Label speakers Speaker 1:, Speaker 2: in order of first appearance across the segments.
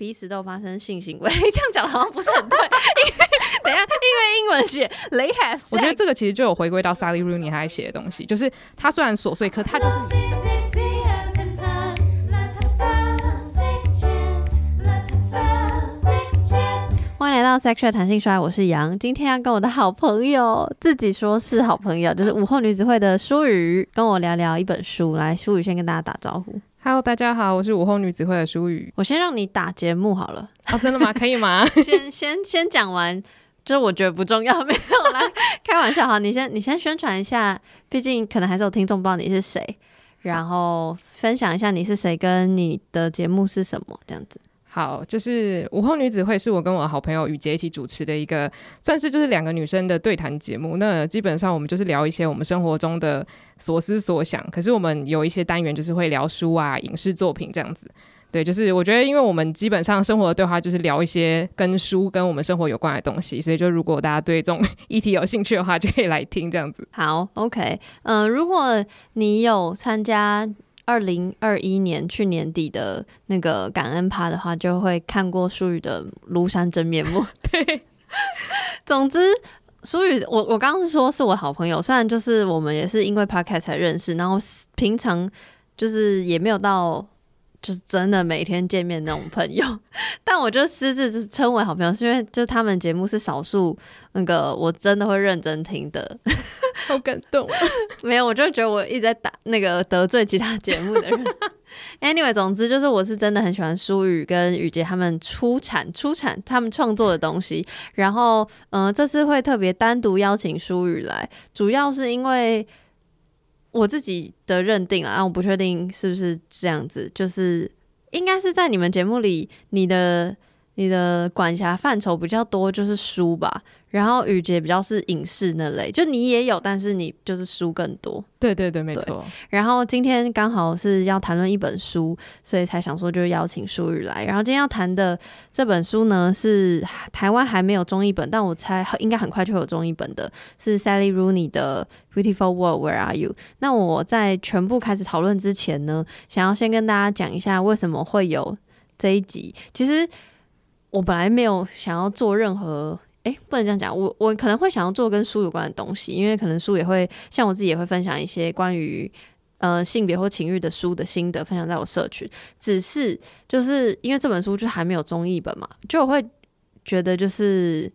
Speaker 1: 彼此都发生性行为，这样讲好像不是很对。因为等一下，因为英文写 they have，
Speaker 2: 我觉得这个其实就有回归到 Sally Rooney 他写的东西，就是他虽然琐碎，可他就是。
Speaker 1: 欢迎来到 Sexual 弹性衰我是杨。今天要跟我的好朋友，自己说是好朋友，就是午后女子会的舒瑜，跟我聊聊一本书。来，舒瑜先跟大家打招呼。
Speaker 2: Hello，大家好，我是午后女子会的舒雨。
Speaker 1: 我先让你打节目好了。
Speaker 2: 哦，真的吗？可以吗？
Speaker 1: 先先先讲完，就是我觉得不重要，没有啦开玩笑哈。你先你先宣传一下，毕竟可能还是有听众不知道你是谁，然后分享一下你是谁，跟你的节目是什么，这样子。
Speaker 2: 好，就是午后女子会是我跟我的好朋友雨洁一起主持的一个，算是就是两个女生的对谈节目。那基本上我们就是聊一些我们生活中的所思所想。可是我们有一些单元就是会聊书啊、影视作品这样子。对，就是我觉得，因为我们基本上生活的对话就是聊一些跟书跟我们生活有关的东西，所以就如果大家对这种 议题有兴趣的话，就可以来听这样子。
Speaker 1: 好，OK，嗯，如果你有参加。二零二一年去年底的那个感恩趴的话，就会看过舒宇的庐山真面目。
Speaker 2: 对，
Speaker 1: 总之，舒宇，我我刚刚是说是我好朋友，虽然就是我们也是因为 podcast 才认识，然后平常就是也没有到。就是真的每天见面那种朋友，但我就私自就是称为好朋友，是因为就他们节目是少数那个我真的会认真听的，
Speaker 2: 好感动。
Speaker 1: 没有，我就觉得我一直在打那个得罪其他节目的人。Anyway，总之就是我是真的很喜欢舒雨跟雨杰他们出产出产他们创作的东西，然后嗯，这次会特别单独邀请舒雨来，主要是因为。我自己的认定啊，我不确定是不是这样子，就是应该是在你们节目里，你的你的管辖范畴比较多，就是书吧。然后雨杰比较是影视那类，就你也有，但是你就是书更多。
Speaker 2: 对对对，没错。
Speaker 1: 然后今天刚好是要谈论一本书，所以才想说就邀请舒雨来。然后今天要谈的这本书呢，是台湾还没有中译本，但我猜应该很快就会有中译本的，是 Sally Rooney 的《Beautiful World Where Are You》。那我在全部开始讨论之前呢，想要先跟大家讲一下为什么会有这一集。其实我本来没有想要做任何。哎，不能这样讲。我我可能会想要做跟书有关的东西，因为可能书也会像我自己也会分享一些关于呃性别或情欲的书的心得，分享在我社群。只是就是因为这本书就还没有中译本嘛，就我会觉得就是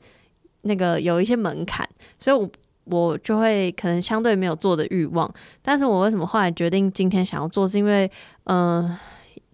Speaker 1: 那个有一些门槛，所以我我就会可能相对没有做的欲望。但是我为什么后来决定今天想要做，是因为嗯。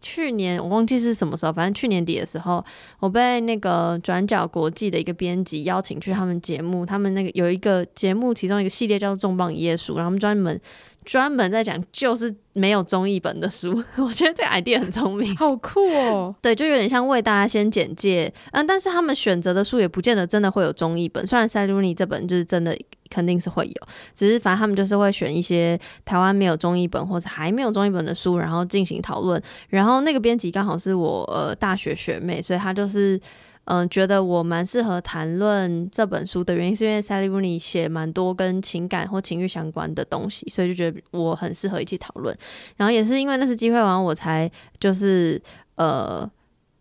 Speaker 1: 去年我忘记是什么时候，反正去年底的时候，我被那个转角国际的一个编辑邀请去他们节目，他们那个有一个节目，其中一个系列叫做《重磅一页书》，然后他们专门。专门在讲就是没有中译本的书，我觉得这个 idea 很聪明，
Speaker 2: 好酷哦。
Speaker 1: 对，就有点像为大家先简介，嗯，但是他们选择的书也不见得真的会有中译本。虽然塞鲁尼这本就是真的肯定是会有，只是反正他们就是会选一些台湾没有中译本或者还没有中译本的书，然后进行讨论。然后那个编辑刚好是我呃大学学妹，所以她就是。嗯，觉得我蛮适合谈论这本书的原因，是因为 Sally Rooney 写蛮多跟情感或情欲相关的东西，所以就觉得我很适合一起讨论。然后也是因为那次机会完，我才就是呃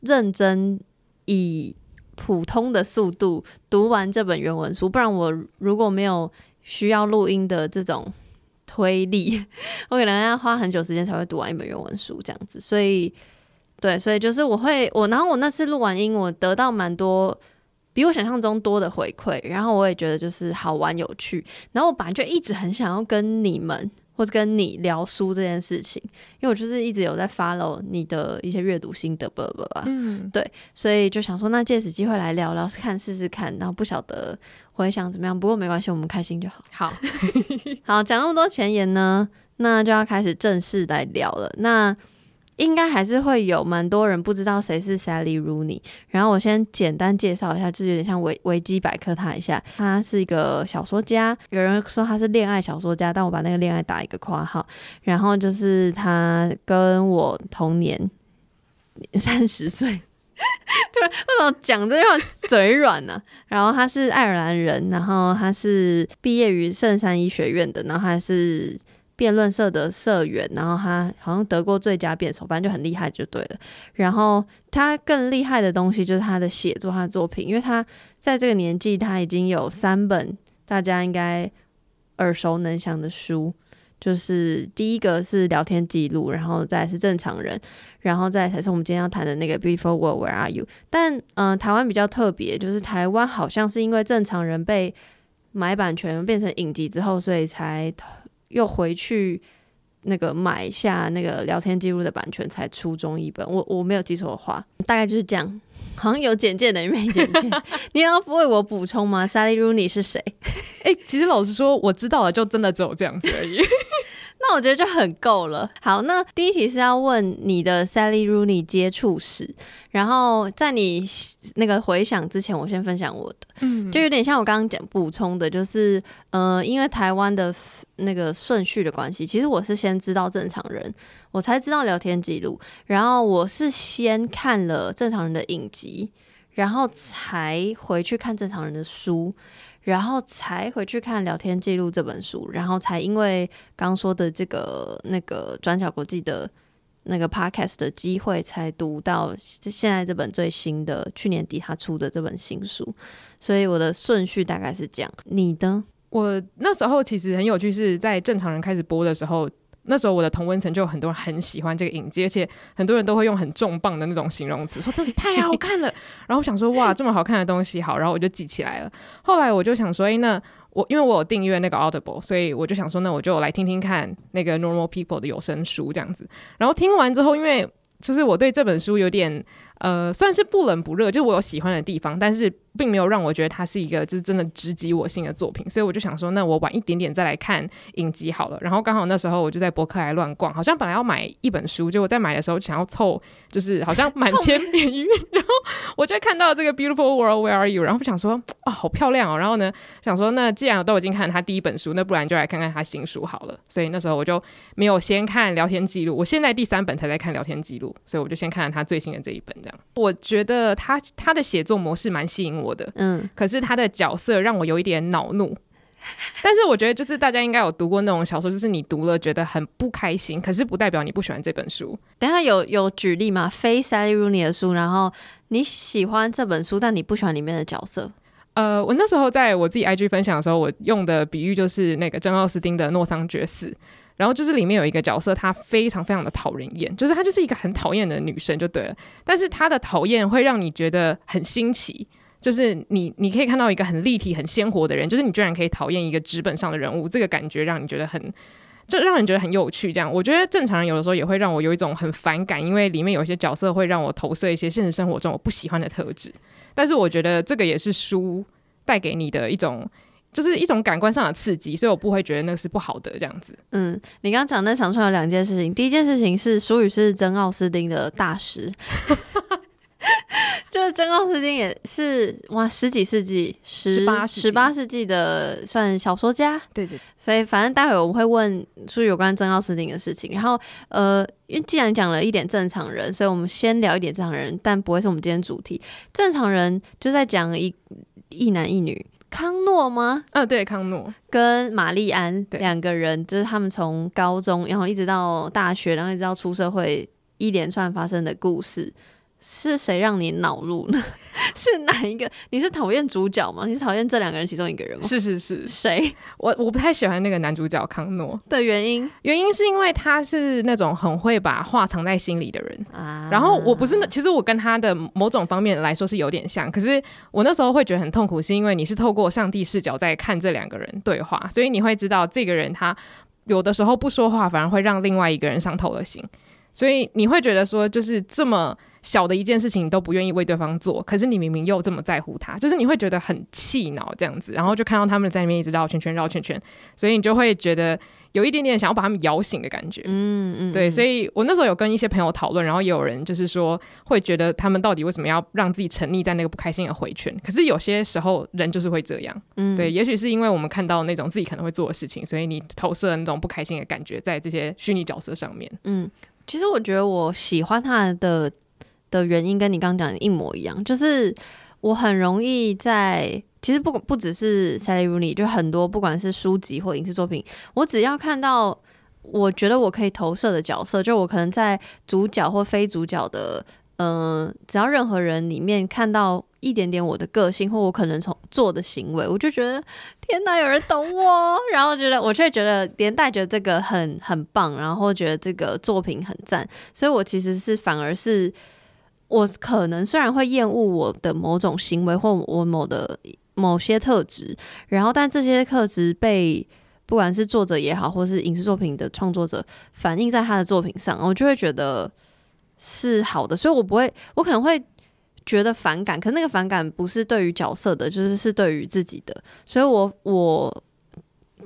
Speaker 1: 认真以普通的速度读完这本原文书，不然我如果没有需要录音的这种推力，我可能要花很久时间才会读完一本原文书这样子，所以。对，所以就是我会我，然后我那次录完音，我得到蛮多比我想象中多的回馈，然后我也觉得就是好玩有趣，然后我本来就一直很想要跟你们或者跟你聊书这件事情，因为我就是一直有在 follow 你的一些阅读心得，不不不，嗯，对，所以就想说那借此机会来聊聊看试试看，然后不晓得回想怎么样，不过没关系，我们开心就好。
Speaker 2: 好，
Speaker 1: 好，讲那么多前言呢，那就要开始正式来聊了。那应该还是会有蛮多人不知道谁是 Sally Rooney，然后我先简单介绍一下，就有点像维维基百科他一下，他是一个小说家，有人说他是恋爱小说家，但我把那个恋爱打一个括号，然后就是他跟我同年，三十岁，对，为什么讲这句话嘴软呢？然后他是爱尔兰人，然后他是毕业于圣山医学院的，然后他是。辩论社的社员，然后他好像得过最佳辩手，反正就很厉害就对了。然后他更厉害的东西就是他的写作，他的作品，因为他在这个年纪，他已经有三本大家应该耳熟能详的书，就是第一个是聊天记录，然后再是正常人，然后再才是我们今天要谈的那个 Beautiful World Where Are You？但嗯、台湾比较特别，就是台湾好像是因为正常人被买版权变成影集之后，所以才又回去那个买下那个聊天记录的版权，才出中一本。我我没有记错的话，大概就是这样。好像有简介的，没简介。你要为我补充吗？Sally Rooney 是谁？
Speaker 2: 哎、其实老实说，我知道了，就真的只有这样子而已。
Speaker 1: 那我觉得就很够了。好，那第一题是要问你的 Sally Rooney 接触史，然后在你那个回想之前，我先分享我的，
Speaker 2: 嗯
Speaker 1: 就有点像我刚刚讲补充的，就是呃，因为台湾的那个顺序的关系，其实我是先知道正常人，我才知道聊天记录，然后我是先看了正常人的影集，然后才回去看正常人的书。然后才回去看《聊天记录》这本书，然后才因为刚说的这个那个转角国际的那个 podcast 的机会，才读到现在这本最新的去年底他出的这本新书，所以我的顺序大概是这样。你呢？
Speaker 2: 我那时候其实很有趣，是在正常人开始播的时候，那时候我的同温层就有很多人很喜欢这个影集，而且很多人都会用很重磅的那种形容词，说这里太好看了。然后我想说，哇，这么好看的东西好，然后我就记起来了。后来我就想说，诶，那我因为我有订阅那个 Audible，所以我就想说，那我就来听听看那个 Normal People 的有声书这样子。然后听完之后，因为就是我对这本书有点呃，算是不冷不热，就我有喜欢的地方，但是并没有让我觉得它是一个就是真的直击我心的作品，所以我就想说，那我晚一点点再来看影集好了。然后刚好那时候我就在博客来乱逛，好像本来要买一本书，结果在买的时候想要凑，就是好像满千 免运，然后我就看到这个 Beautiful World Where Are You，然后想说啊、好漂亮哦，然后呢想说那既然我都已经看了他第一本书，那不然就来看看他新书好了。所以那时候我就没有先看聊天记录，我现在第三本才在看聊天记录，所以我就先看了他最新的这一本，这样我觉得他他的写作模式蛮吸引我的，
Speaker 1: 嗯，
Speaker 2: 可是他的角色让我有一点恼怒。但是我觉得，就是大家应该有读过那种小说，就是你读了觉得很不开心，可是不代表你不喜欢这本书。
Speaker 1: 等下有有举例吗？非 Sally Rooney 的书，然后你喜欢这本书，但你不喜欢里面的角色。
Speaker 2: 呃，我那时候在我自己 IG 分享的时候，我用的比喻就是那个珍奥斯汀的《诺桑觉寺》，然后就是里面有一个角色，她非常非常的讨人厌，就是她就是一个很讨厌的女生就对了，但是她的讨厌会让你觉得很新奇。就是你，你可以看到一个很立体、很鲜活的人，就是你居然可以讨厌一个纸本上的人物，这个感觉让你觉得很，就让人觉得很有趣。这样，我觉得正常人有的时候也会让我有一种很反感，因为里面有一些角色会让我投射一些现实生活中我不喜欢的特质。但是我觉得这个也是书带给你的一种，就是一种感官上的刺激，所以我不会觉得那个是不好的这样子。
Speaker 1: 嗯，你刚刚讲那讲出来有两件事情，第一件事情是舒语是真奥斯汀的大师，就是真奥斯汀也是哇十几世纪十
Speaker 2: 18世纪。
Speaker 1: 十八世纪的算小说家，
Speaker 2: 对对，
Speaker 1: 所以反正待会我们会问说有关真奥斯汀的事情，然后呃，因为既然讲了一点正常人，所以我们先聊一点正常人，但不会是我们今天主题。正常人就在讲一一男一女，康诺吗？
Speaker 2: 嗯、对，康诺，
Speaker 1: 跟玛丽安
Speaker 2: 对
Speaker 1: 两个人，就是他们从高中，然后一直到大学，然后一直到出社会，一连串发生的故事。是谁让你恼怒呢？是哪一个？你是讨厌主角吗？你是讨厌这两个人其中一个人吗？
Speaker 2: 是是是，
Speaker 1: 谁
Speaker 2: 我我不太喜欢那个男主角康诺，
Speaker 1: 的原因
Speaker 2: 原因是因为他是那种很会把话藏在心里的人。
Speaker 1: 啊？
Speaker 2: 然后我不是那，其实我跟他的某种方面来说是有点像，可是我那时候会觉得很痛苦，是因为你是透过上帝视角在看这两个人对话，所以你会知道这个人他有的时候不说话，反而会让另外一个人伤透了心，所以你会觉得说，就是这么小的一件事情你都不愿意为对方做，可是你明明又这么在乎他，就是你会觉得很气恼这样子，然后就看到他们在那边一直绕圈圈绕圈圈，所以你就会觉得有一点点想要把他们摇醒的感觉。
Speaker 1: 嗯嗯，
Speaker 2: 对，所
Speaker 1: 以
Speaker 2: 以我那时候有跟一些朋友讨论，然后也有人就是说会觉得他们到底为什么要让自己沉溺在那个不开心的回圈？可是有些时候人就是会这样，
Speaker 1: 嗯
Speaker 2: 对，也许是因为我们看到那种自己可能会做的事情，所以你投射那种不开心的感觉在这些虚拟角色上面。
Speaker 1: 嗯，其实我觉得我喜欢他的的原因跟你刚刚讲的一模一样，就是我很容易在。其实不不只是 Sally Rooney，就很多不管是书籍或影视作品，我只要看到我觉得我可以投射的角色，就我可能在主角或非主角的，嗯，只要任何人里面看到一点点我的个性，或我可能从做的行为，我就觉得天哪，有人懂我，然后觉得我却觉得连带觉得这个很很棒，然后觉得这个作品很赞，所以我其实是反而是我可能虽然会厌恶我的某种行为或我某的某些特质，然后但这些特质被。不管是作者也好，或是影视作品的创作者，反映在他的作品上，我就会觉得是好的，所以我不会，我可能会觉得反感，可那个反感不是对于角色的，就是是对于自己的，所以我我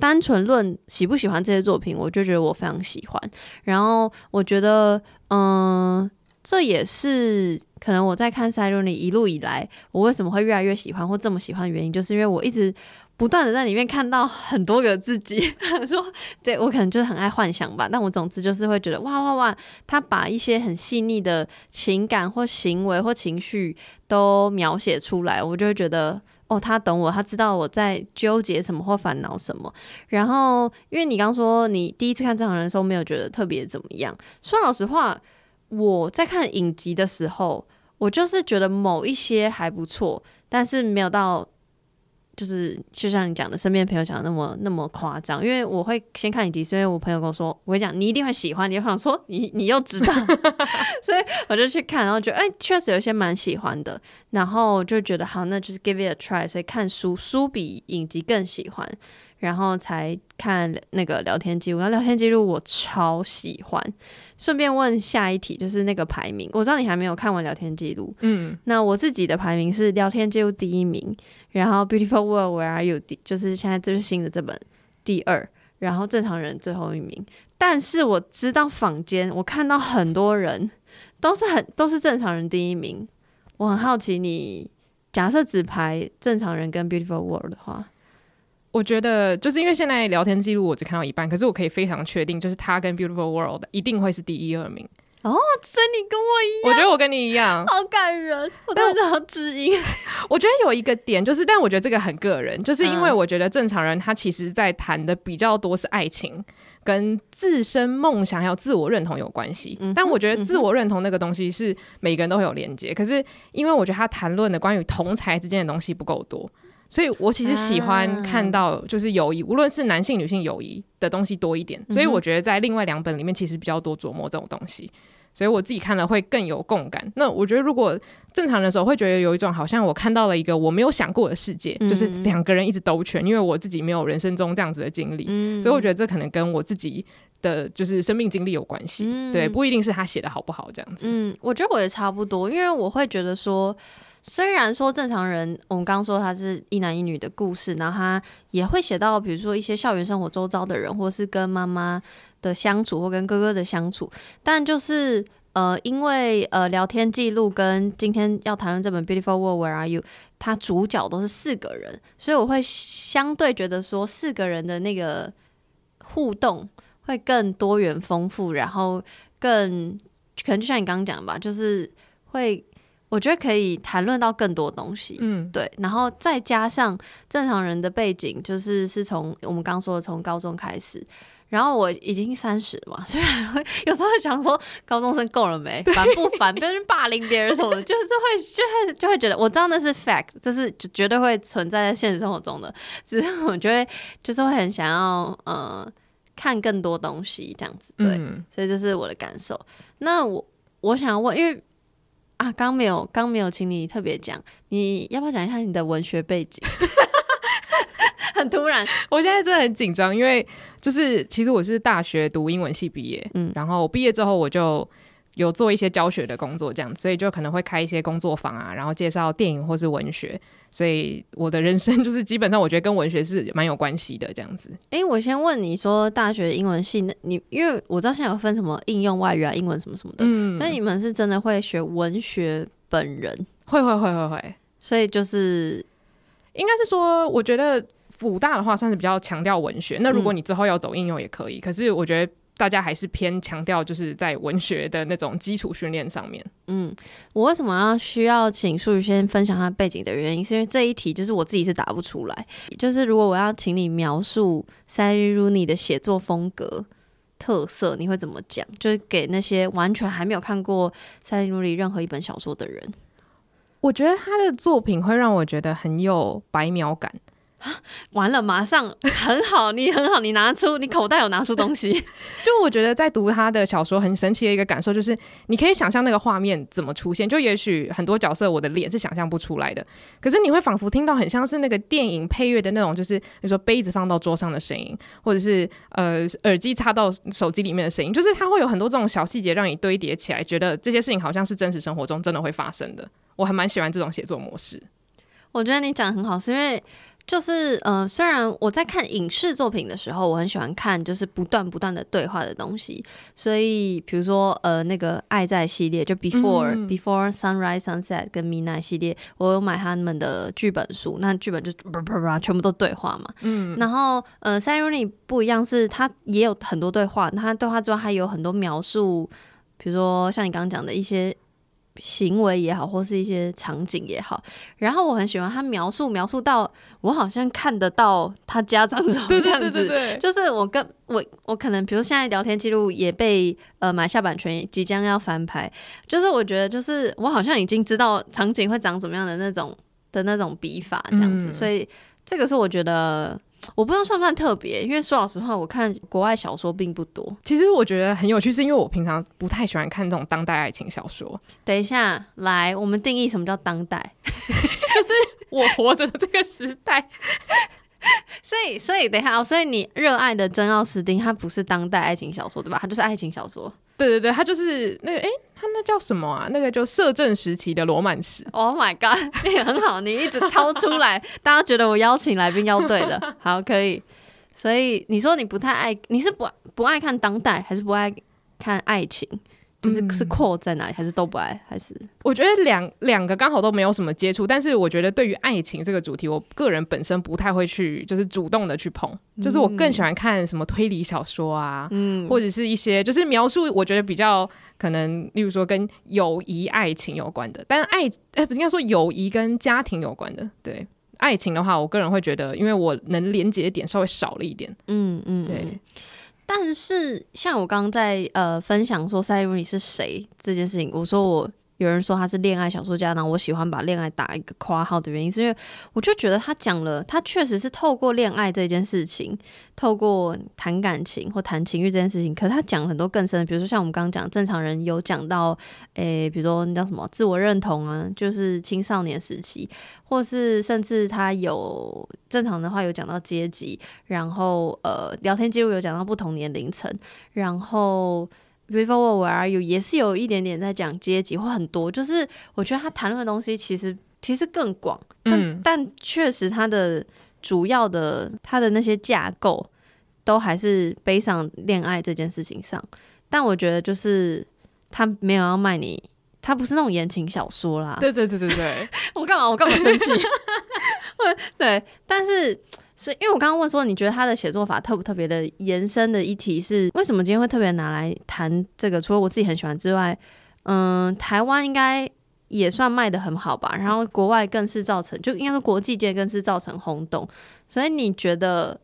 Speaker 1: 单纯论喜不喜欢这些作品，我就觉得我非常喜欢，然后我觉得，嗯，这也是可能我在看《塞伦尼》一路以来，我为什么会越来越喜欢或这么喜欢的原因，就是因为我一直。不断的在里面看到很多个自己，说对我可能就是很爱幻想吧，但我总之就是会觉得哇哇哇，他把一些很细腻的情感或行为或情绪都描写出来，我就会觉得哦，他懂我，他知道我在纠结什么或烦恼什么。然后，因为你刚说你第一次看正常人的时候没有觉得特别怎么样，说老实话，我在看影集的时候，我就是觉得某一些还不错，但是没有到。就是就像你讲的，身边朋友讲的那么那么夸张，因为我会先看影集，是因为我朋友跟我说，我跟你讲，你一定会喜欢。你会想说，你你又知道，所以我就去看，然后觉得哎，确实有些蛮喜欢的，然后就觉得好，那就是 give it a try。所以看书书比影集更喜欢。然后才看那个聊天记录，然后聊天记录我超喜欢。顺便问下一题，就是那个排名，我知道你还没有看完聊天记录，嗯，那我自己的排名是聊天记录第一名，然后 Beautiful World Where Are You 第就是现在最新的这本第二，然后正常人最后一名。但是我知道坊间，我看到很多人都是很都是正常人第一名，我很好奇，你假设只排正常人跟 Beautiful World 的话。
Speaker 2: 我觉得就是因为现在聊天记录我只看到一半，可是我可以非常确定，就是他跟 Beautiful World 一定会是第一二名
Speaker 1: 哦。所以你跟我一
Speaker 2: 样，我觉得我跟你一样，
Speaker 1: 好感人。我当然要知音。
Speaker 2: 我觉得有一个点就是，但我觉得这个很个人，就是因为我觉得正常人他其实在谈的比较多是爱情跟自身梦想还有自我认同有关系。但我觉得自我认同那个东西是每个人都会有连接，可是因为我觉得他谈论的关于同才之间的东西不够多。所以我其实喜欢看到就是友谊，无论是男性女性友谊的东西多一点。所以我觉得在另外两本里面其实比较多琢磨这种东西，所以我自己看了会更有共感。那我觉得如果正常的时候会觉得有一种好像我看到了一个我没有想过的世界，就是两个人一直兜圈，因为我自己没有人生中这样子的经历，所以我觉得这可能跟我自己的就是生命经历有关系。对，不一定是他写的好不好这样子。
Speaker 1: 嗯，我觉得我也差不多，因为我会觉得说。虽然说正常人，我们刚说他是一男一女的故事，然后他也会写到，比如说一些校园生活周遭的人，或是跟妈妈的相处，或跟哥哥的相处。但就是呃，因为呃聊天记录跟今天要谈论这本《Beautiful World Where Are You》，它主角都是四个人，所以我会相对觉得说四个人的那个互动会更多元丰富，然后更可能就像你刚刚讲的吧，就是会。我觉得可以谈论到更多东西，嗯，对，然后再加上正常人的背景，就是是从我们刚说的从高中开始，然后我已经三十嘛，所以会有时候会想说高中生够了没，烦不烦？别人霸凌别人什么，就是会 就会就会觉得我知道那是 fact，这是绝对会存在在现实生活中的，只是我觉得就是会很想要呃看更多东西这样子，对，所以这是我的感受。那我我想问，因为。啊，刚没有，刚没有，请你特别讲，你要不要讲一下你的文学背景？很突然，
Speaker 2: 我现在真的很紧张，因为就是其实我是大学读英文系毕业，嗯，然后毕业之后我就。有做一些教学的工作，这样，所以就可能会开一些工作坊啊，然后介绍电影或是文学。所以我的人生 就是基本上，我觉得跟文学是蛮有关系的这样子。
Speaker 1: 哎，我先问你说，大学英文系，那你因为我知道现在有分什么应用外语啊，英文什么什么的，嗯，那你们是真的会学文学本人？
Speaker 2: 会会会会会。
Speaker 1: 所以就是
Speaker 2: 应该是说，我觉得辅大的话算是比较强调文学。那如果你之后要走应用也可以，可是我觉得。大家还是偏强调，就是在文学的那种基础训练上面。
Speaker 1: 嗯，我为什么要需要请素宇先分享他背景的原因，是因为这一题就是我自己是答不出来。就是如果我要请你描述塞 u 尼的写作风格，特色，你会怎么讲？就是给那些完全还没有看过塞利努里任何一本小说的人。
Speaker 2: 我觉得他的作品会让我觉得很有白描感。
Speaker 1: 完了，马上很好，你很好，你拿出你口袋有拿出东西。
Speaker 2: 就我觉得在读他的小说很神奇的一个感受，就是你可以想象那个画面怎么出现。就也许很多角色我的脸是想象不出来的，可是你会仿佛听到很像是那个电影配乐的那种，就是比如说杯子放到桌上的声音，或者是呃耳机插到手机里面的声音，就是它会有很多这种小细节让你堆叠起来，觉得这些事情好像是真实生活中真的会发生的。我还蛮喜欢这种写作模式。
Speaker 1: 我觉得你讲很好，是因为。就是呃，虽然我在看影视作品的时候，我很喜欢看就是不断不断的对话的东西，所以比如说呃那个爱在系列，就 Before Before Sunrise Sunset 跟 Midnight 系列，我有买他们的剧本书，那剧本就叭叭叭全部都对话嘛。嗯，然后呃 s a r i 不一样，是它也有很多对话，它对话之外还有很多描述，比如说像你刚刚讲的一些。行为也好，或是一些场景也好，然后我很喜欢他描述，描述到我好像看得到他家长什么 样子，就是我跟我我可能，比如现在聊天记录也被呃买下版权，即将要翻拍，就是我觉得就是我好像已经知道场景会长怎么样的那种的那种笔法这样子，所以这个是我觉得。我不知道算不算特别，因为说老实话，我看国外小说并不多。
Speaker 2: 其实我觉得很有趣，是因为我平常不太喜欢看这种当代爱情小说。
Speaker 1: 等一下，来，我们定义什么叫当代，
Speaker 2: 就是我活着的这个时代。
Speaker 1: 所以，所以等一下，所以你热爱的珍奥斯汀，它不是当代爱情小说，对吧？它就是爱情小说。
Speaker 2: 对对对，它就是那个，哎，那叫什么啊？那个就摄政时期的罗曼史。
Speaker 1: Oh my god，也很好，你一直掏出来，大家觉得我邀请来宾要对的，好，可以。所以你说你不太爱，你是不不爱看当代，还是不爱看爱情？就是是扩在哪里，还是都不爱？还是
Speaker 2: 我觉得两两个刚好都没有什么接触，但是我觉得对于爱情这个主题，我个人本身不太会去，就是主动的去碰。就是我更喜欢看什么推理小说啊，嗯，或者是一些就是描述我觉得比较可能，例如说跟友谊、爱情有关的。但是爱哎，不应该说友谊跟家庭有关的。对爱情的话，我个人会觉得，因为我能连接点稍微少了一点。嗯嗯，对。
Speaker 1: 但是，像我刚刚在呃分享说塞鲁尼是谁这件事情，我说我。有人说他是恋爱小说家，然后我喜欢把恋爱打一个括号的原因，是因为我就觉得他讲了，他确实是透过恋爱这件事情，透过谈感情或谈情欲这件事情，可他讲很多更深的，比如说像我们刚刚讲正常人有讲到，诶，比如说那叫什么自我认同啊，就是青少年时期，或是甚至他有正常的话有讲到阶级，然后呃聊天记录有讲到不同年龄层，然后。Before Where Are You 也是有一点点在讲阶级或很多，就是我觉得他谈论的东西其实其实更广，但但确实他的主要的他的那些架构都还是背上恋爱这件事情上。但我觉得就是他没有要卖你，他不是那种言情小说啦。
Speaker 2: 对对对对对，
Speaker 1: 我干嘛我干嘛生气？对，但是。所以，因为我刚刚问说，你觉得他的写作法特不特别的延伸的一题是为什么今天会特别拿来谈这个？除了我自己很喜欢之外，嗯，台湾应该也算卖的很好吧。然后国外更是造成，就应该说国际界更是造成轰动。所以你觉得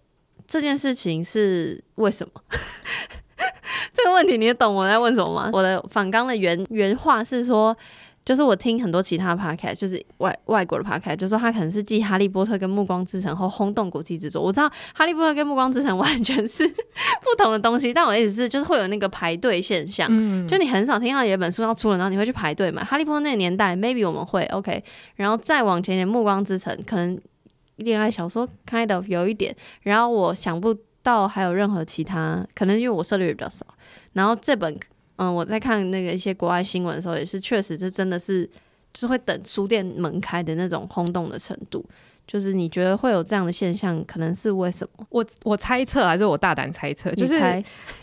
Speaker 1: 这件事情是为什么？这个问题你懂我在问什么吗？我的反纲的原原话是说。就是我听很多其他 podcast，就是外外国的 podcast，就说他可能是继《哈利波特》跟《暮光之城》后轰动国际之作。我知道《哈利波特》跟《暮光之城》完全是 不同的东西，但我的意思是，就是会有那个排队现象。嗯，就你很少听到有一本书要出了，然后你会去排队嘛？《哈利波特》那个年代，maybe 我们会 OK，然后再往前点，《暮光之城》可能恋爱小说 kind of 有一点，然后我想不到还有任何其他，可能因为我涉猎比较少。然后这本。嗯，我在看那个一些国外新闻的时候，也是确实这真的是，就是会等书店门开的那种轰动的程度。就是你觉得会有这样的现象，可能是为什么？
Speaker 2: 我我猜测还是我大胆猜测，就是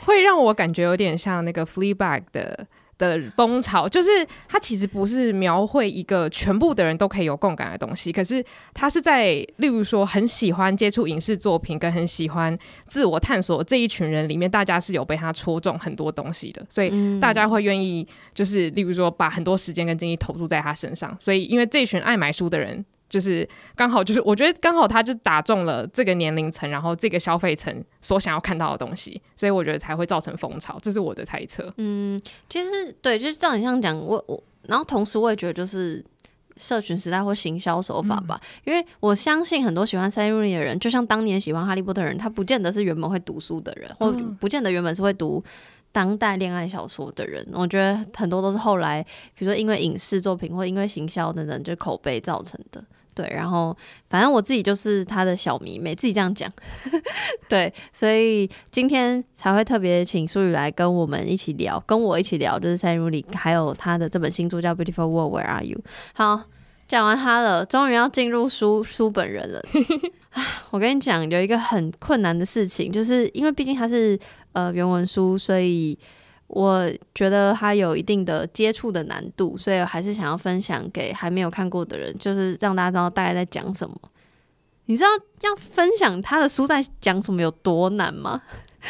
Speaker 2: 会让我感觉有点像那个 Fleabag 的。的风潮就是它其实不是描绘一个全部的人都可以有共感的东西，可是它是在例如说很喜欢接触影视作品跟很喜欢自我探索这一群人里面，大家是有被他戳中很多东西的，所以大家会愿意就是例如说把很多时间跟精力投入在他身上，所以因为这群爱买书的人就是刚好就是我觉得刚好他就打中了这个年龄层，然后这个消费层所想要看到的东西，所以我觉得才会造成风潮，这是我的猜测。
Speaker 1: 嗯，其实对，就是照你这样讲，我我，然后同时我也觉得就是社群时代或行销手法吧，因为我相信很多喜欢 Sally Rooney 的人，就像当年喜欢哈利波特的人，他不见得是原本会读书的人，或不见得原本是会读。当代恋爱小说的人，我觉得很多都是后来，比如说因为影视作品或因为行销等等，就口碑造成的。对，然后反正我自己就是他的小迷妹，自己这样讲。对，所以今天才会特别请苏雨来跟我们一起聊，跟我一起聊，就是塞如里还有他的这本新书叫《Beautiful World Where Are You》。好，讲完他了，终于要进入书书本人了。我跟你讲，有一个很困难的事情，就是因为毕竟他是。呃，原文书，所以我觉得他有一定的接触的难度，所以还是想要分享给还没有看过的人，就是让大家知道大概在讲什么。你知道要分享他的书在讲什么有多难吗？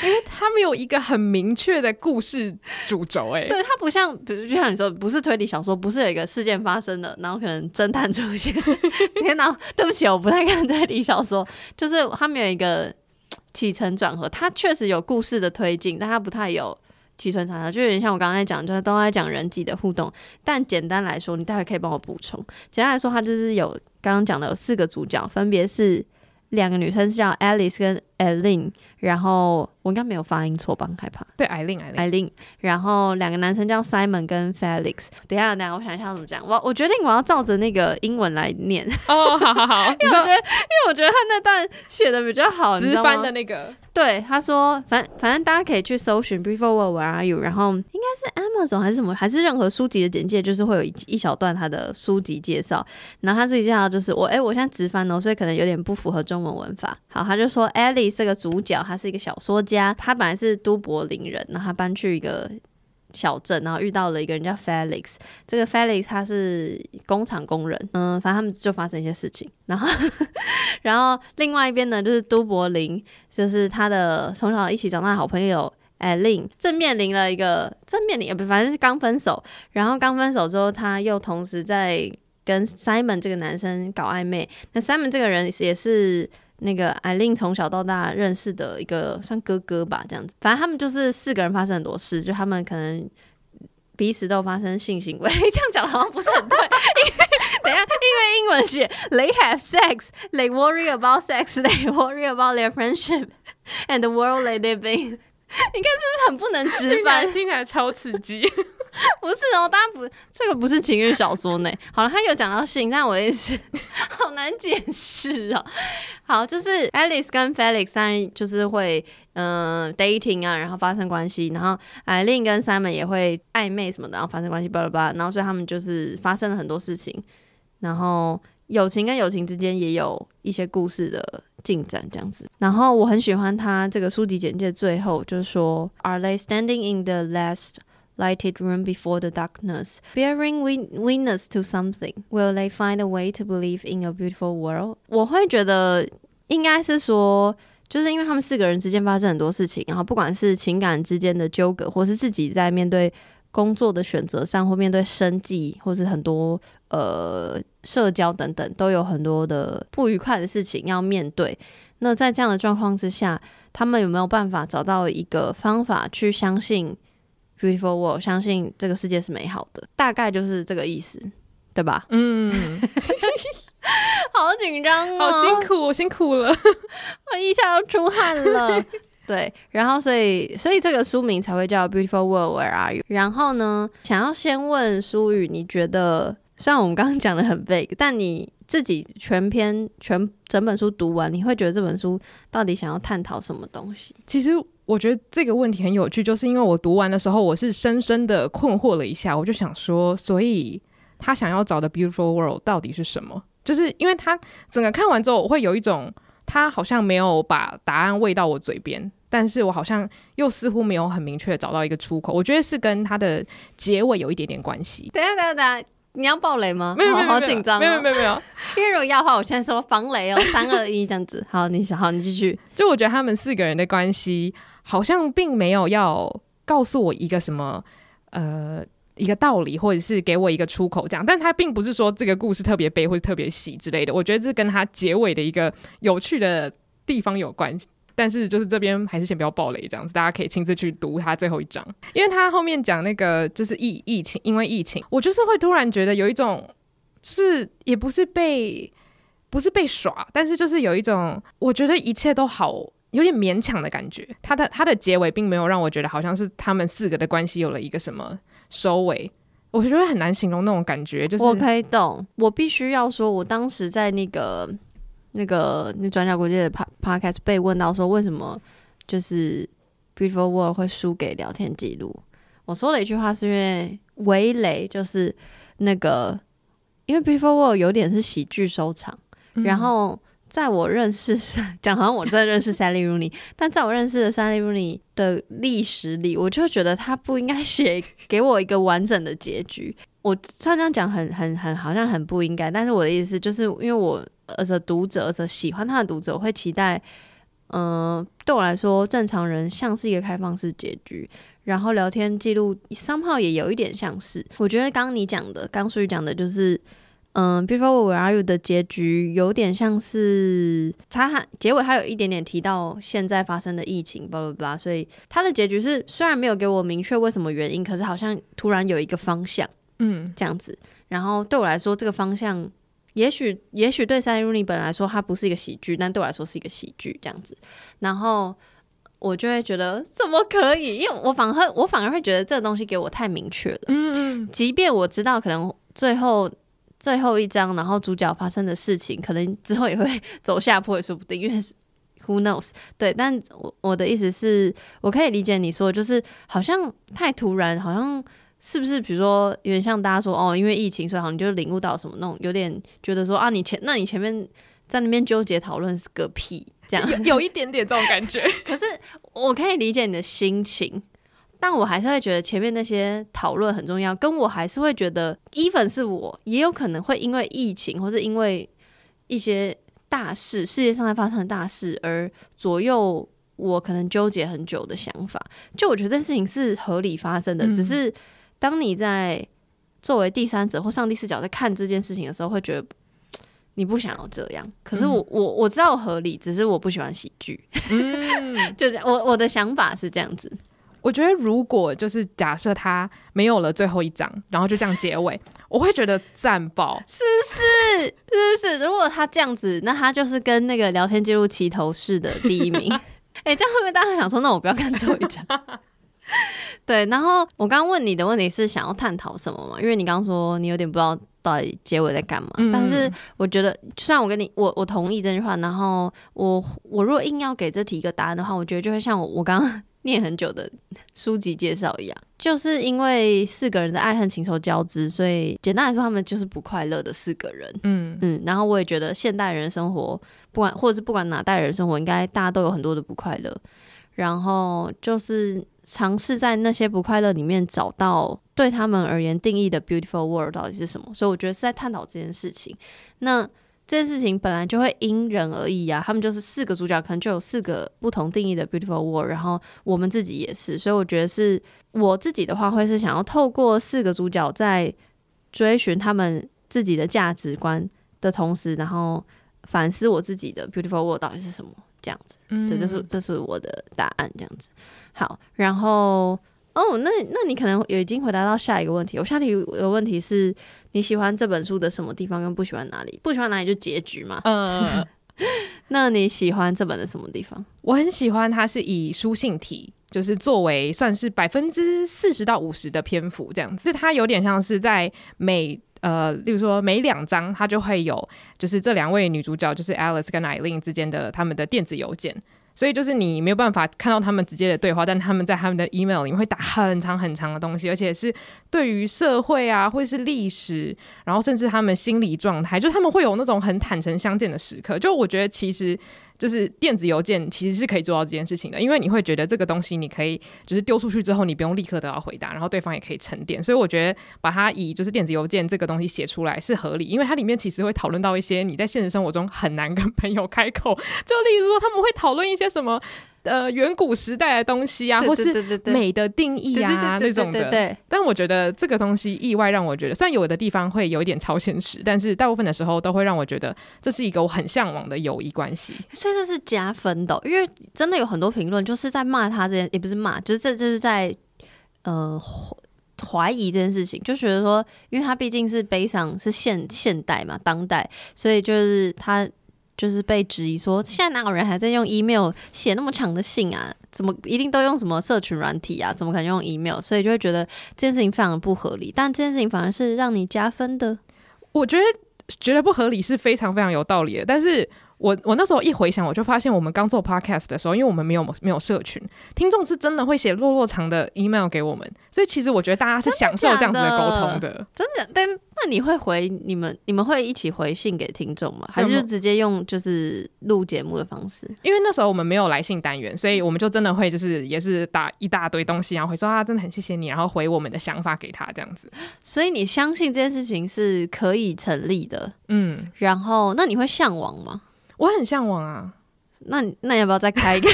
Speaker 2: 因为他没有一个很明确的故事主轴，哎，
Speaker 1: 对，它不像，比如就像你说，不是推理小说，不是有一个事件发生的，然后可能侦探出现。天哪，对不起，我不太看推理小说，就是他们有一个。起承转合，它确实有故事的推进，但它不太有起承转合，就有点像我刚才讲，就是都在讲人际的互动。但简单来说，你待会可以帮我补充。简单来说，它就是有刚刚讲的有四个主角，分别是两个女生，是叫 Alice 跟 Eileen，然后我应该没有发音错吧？害怕。
Speaker 2: 对，Eileen，Eileen，
Speaker 1: 然后两个男生叫 Simon 跟 Felix。等下，等下，我想一下怎么讲。我我决定我要照着那个英文来念。
Speaker 2: 哦，好好好，
Speaker 1: 因为我觉得，因为我觉得他那段写的比较好，
Speaker 2: 直翻的那个。
Speaker 1: 对，他说，反反正大家可以去搜寻 Before World Where Are You，然后应该是 Amazon 还是什么，还是任何书籍的简介，就是会有一一小段他的书籍介绍。然后他书籍介绍就是我，哎，我现在直翻哦，所以可能有点不符合中文文法。好，他就说这个主角，他是一个小说家，他本来是都柏林人，然后他搬去一个。小镇，然后遇到了一个人叫 Felix，这个 Felix 他是工厂工人，嗯，反正他们就发生一些事情，然后，然后另外一边呢，就是都柏林，就是他的从小一起长大的好朋友 Alin，正面临了一个正面临，不，反正是刚分手，然后刚分手之后，他又同时在跟 Simon 这个男生搞暧昧，那 Simon 这个人也是。那个艾琳从小到大认识的一个算哥哥吧，这样子，反正他们就是四个人发生很多事，就他们可能彼此都发生性行为，这样讲好像不是很对，因为等下，因为英文是 they have sex, they worry about sex, they worry about their friendship and the world they live in。你看是不是很不能直翻？
Speaker 2: 听起来超刺激。
Speaker 1: 不是哦，当然不，这个不是情欲小说呢。好了，他有讲到性，但我也是 好难解释哦。好，就是 Alice 跟 Felix 三人就是会嗯 dating 啊，然后发生关系，然后 Eileen 跟 Simon 也会暧昧什么的，然后发生关系，巴拉巴拉，然后所以他们就是发生了很多事情，然后友情跟友情之间也有一些故事的进展这样子。然后我很喜欢他这个书籍简介最后就是说，Are they standing in the last lighted room before the darkness, bearing witness to something. Will they find a way to believe in a beautiful world? 我会觉得应该是说，就是因为他们四个人之间发生很多事情，然后不管是情感之间的纠葛，或是自己在面对工作的选择上，或面对生计，或是很多呃社交等等，都有很多的不愉快的事情要面对。那在这样的状况之下，他们有没有办法找到一个方法去相信？Beautiful world，相信这个世界是美好的，大概就是这个意思，对吧？嗯，好紧张哦，
Speaker 2: 好辛苦，我辛苦了，
Speaker 1: 我一下要出汗了。对，然后所以所以这个书名才会叫 Beautiful World Where Are You？然后呢，想要先问舒雨，你觉得虽然我们刚刚讲的很 big，但你自己全篇全整本书读完，你会觉得这本书到底想要探讨什么东西？
Speaker 2: 其实。我觉得这个问题很有趣，就是因为我读完的时候，我是深深的困惑了一下，我就想说，所以他想要找的 beautiful world 到底是什么？就是因为他整个看完之后，我会有一种他好像没有把答案喂到我嘴边，但是我好像又似乎没有很明确找到一个出口。我觉得是跟他的结尾有一点点关系。
Speaker 1: 等下，等下，等下，你要爆雷吗？
Speaker 2: 没有，没有，
Speaker 1: 好紧张，
Speaker 2: 没有，没有，没有。
Speaker 1: 因为如果要的话，我现在说防雷哦，三二一这样子。好，你好，你继续。
Speaker 2: 就我觉得他们四个人的关系。好像并没有要告诉我一个什么，呃，一个道理，或者是给我一个出口，这样。但他并不是说这个故事特别悲或者特别喜之类的。我觉得这跟他结尾的一个有趣的地方有关系。但是就是这边还是先不要暴雷，这样子大家可以亲自去读他最后一章，因为他后面讲那个就是疫疫情，因为疫情，我就是会突然觉得有一种，就是也不是被不是被耍，但是就是有一种我觉得一切都好有点勉强的感觉。他的他的结尾并没有让我觉得好像是他们四个的关系有了一个什么收尾，我觉得很难形容那种感觉。就是
Speaker 1: 我可以懂，我必须要说，我当时在那个。那个那转角国际的 podcast 被问到说为什么就是 Beautiful World 会输给聊天记录？我说了一句话是因为围雷，就是那个因为 Beautiful World 有点是喜剧收场，然后在我认识 讲好像我真的认识 Sally Rooney，但在我认识的 Sally Rooney 的历史里，我就觉得他不应该写给我一个完整的结局。我虽然这样讲很很很好像很不应该，但是我的意思就是因为我。而且读者，而且喜欢他的读者，我会期待，嗯，对我来说，正常人像是一个开放式结局，然后聊天记录三号也有一点像是。我觉得刚刚你讲的，刚苏玉讲的，就是嗯，Before We Are You 的结局有点像是他结尾，他有一点点提到现在发生的疫情，巴拉巴拉，所以他的结局是虽然没有给我明确为什么原因，可是好像突然有一个方向，嗯，这样子。然后对我来说，这个方向。也许，也许对 Sally Rooney 本来说它不是一个喜剧，但对我来说是一个喜剧这样子。然后我就会觉得怎么可以？因为我反而我反而会觉得这个东西给我太明确了。嗯嗯。即便我知道可能最后最后一章，然后主角发生的事情，可能之后也会 走下坡也说不定，因为 Who knows？对，但我我的意思是我可以理解你说，就是好像太突然，好像。是不是比如说有点像大家说哦，因为疫情，所以好像就领悟到什么那种，有点觉得说啊，你前那你前面在那边纠结讨论是个屁，这样
Speaker 2: 有一点点这种感觉。
Speaker 1: 可是我可以理解你的心情，但我还是会觉得前面那些讨论很重要。跟我还是会觉得，even 是我也有可能会因为疫情，或是因为一些大事，世界上在发生的大事而左右我可能纠结很久的想法。就我觉得这件事情是合理发生的，只是。当你在作为第三者或上帝视角在看这件事情的时候，会觉得 你不想要这样。可是我我我知道合理，只是我不喜欢喜剧。嗯，就这样。我我的想法是这样子。
Speaker 2: 我觉得如果就是假设他没有了最后一张，然后就这样结尾，我会觉得赞爆，
Speaker 1: 是不是？是不是？如果他这样子，那他就是跟那个聊天记录齐头式的第一名。哎，这样会不会大家想说，那我不要看最后一张？对，然后我刚刚问你的问题是想要探讨什么嘛？因为你刚刚说你有点不知道到底结尾在干嘛。但是我觉得，虽然我跟你我我同意这句话，然后我我如果硬要给这题一个答案的话，我觉得就会像我我刚刚念很久的书籍介绍一样，就是因为四个人的爱恨情仇交织，所以简单来说，他们就是不快乐的四个人。嗯嗯，然后我也觉得现代人生活，不管或者是不管哪代人生活，应该大家都有很多的不快乐。然后就是尝试在那些不快乐里面找到对他们而言定义的 beautiful world 到底是什么。所以我觉得是在探讨这件事情。那这件事情本来就会因人而异啊。他们就是四个主角，可能就有四个不同定义的 beautiful world。然后我们自己也是。所以我觉得是我自己的话，会是想要透过四个主角在追寻他们自己的价值观的同时，然后反思我自己的 beautiful world 到底是什么。这样子，对，这是这是我的答案。这样子，好，然后哦，那那你可能也已经回答到下一个问题。我下题的问题是你喜欢这本书的什么地方，跟不喜欢哪里？不喜欢哪里就结局嘛。嗯，那你喜欢这本的什么地方？
Speaker 2: 我很喜欢它是以书信体，就是作为算是百分之四十到五十的篇幅这样子。它有点像是在每呃，例如说每两章，它就会有，就是这两位女主角，就是 Alice 跟 Eileen 之间的他们的电子邮件，所以就是你没有办法看到他们直接的对话，但他们在他们的 email 里面会打很长很长的东西，而且是对于社会啊，或是历史，然后甚至他们心理状态，就他们会有那种很坦诚相见的时刻。就我觉得其实。就是电子邮件其实是可以做到这件事情的，因为你会觉得这个东西你可以就是丢出去之后，你不用立刻得到回答，然后对方也可以沉淀。所以我觉得把它以就是电子邮件这个东西写出来是合理，因为它里面其实会讨论到一些你在现实生活中很难跟朋友开口，就例如说他们会讨论一些什么。呃远古时代的东西啊，或是美的定义啊那种的。
Speaker 1: 对，
Speaker 2: 但我觉得这个东西意外让我觉得，虽然有的地方会有一点超现实，但是大部分的时候都会让我觉得这是一个我很向往的友谊关系。
Speaker 1: 所以这是加分的，因为真的有很多评论就是在骂他这件，也不是骂，就是这就是在呃。怀疑这件事情，就觉得说，因为他毕竟是悲伤，是现现代嘛，当代，所以就是他就是被质疑说，现在哪有人还在用 email 写那么长的信啊？怎么一定都用什么社群软体啊？怎么可能用 email？所以就会觉得这件事情非常的不合理。但这件事情反而是让你加分的，
Speaker 2: 我觉得觉得不合理是非常非常有道理的，但是。我我那时候一回想，我就发现我们刚做 podcast 的时候，因为我们没有没有社群，听众是真的会写落落长的 email 给我们，所以其实我觉得大家是享受这样子的沟通的，
Speaker 1: 真的。但那你会回你们，你们会一起回信给听众吗？还是就直接用就是录节目的方式？
Speaker 2: 因为那时候我们没有来信单元，所以我们就真的会就是也是打一大堆东西，然后会说啊，真的很谢谢你，然后回我们的想法给他这样子。
Speaker 1: 所以你相信这件事情是可以成立的，嗯。然后那你会向往吗？
Speaker 2: 我很向往啊，
Speaker 1: 那那要不要再开一个？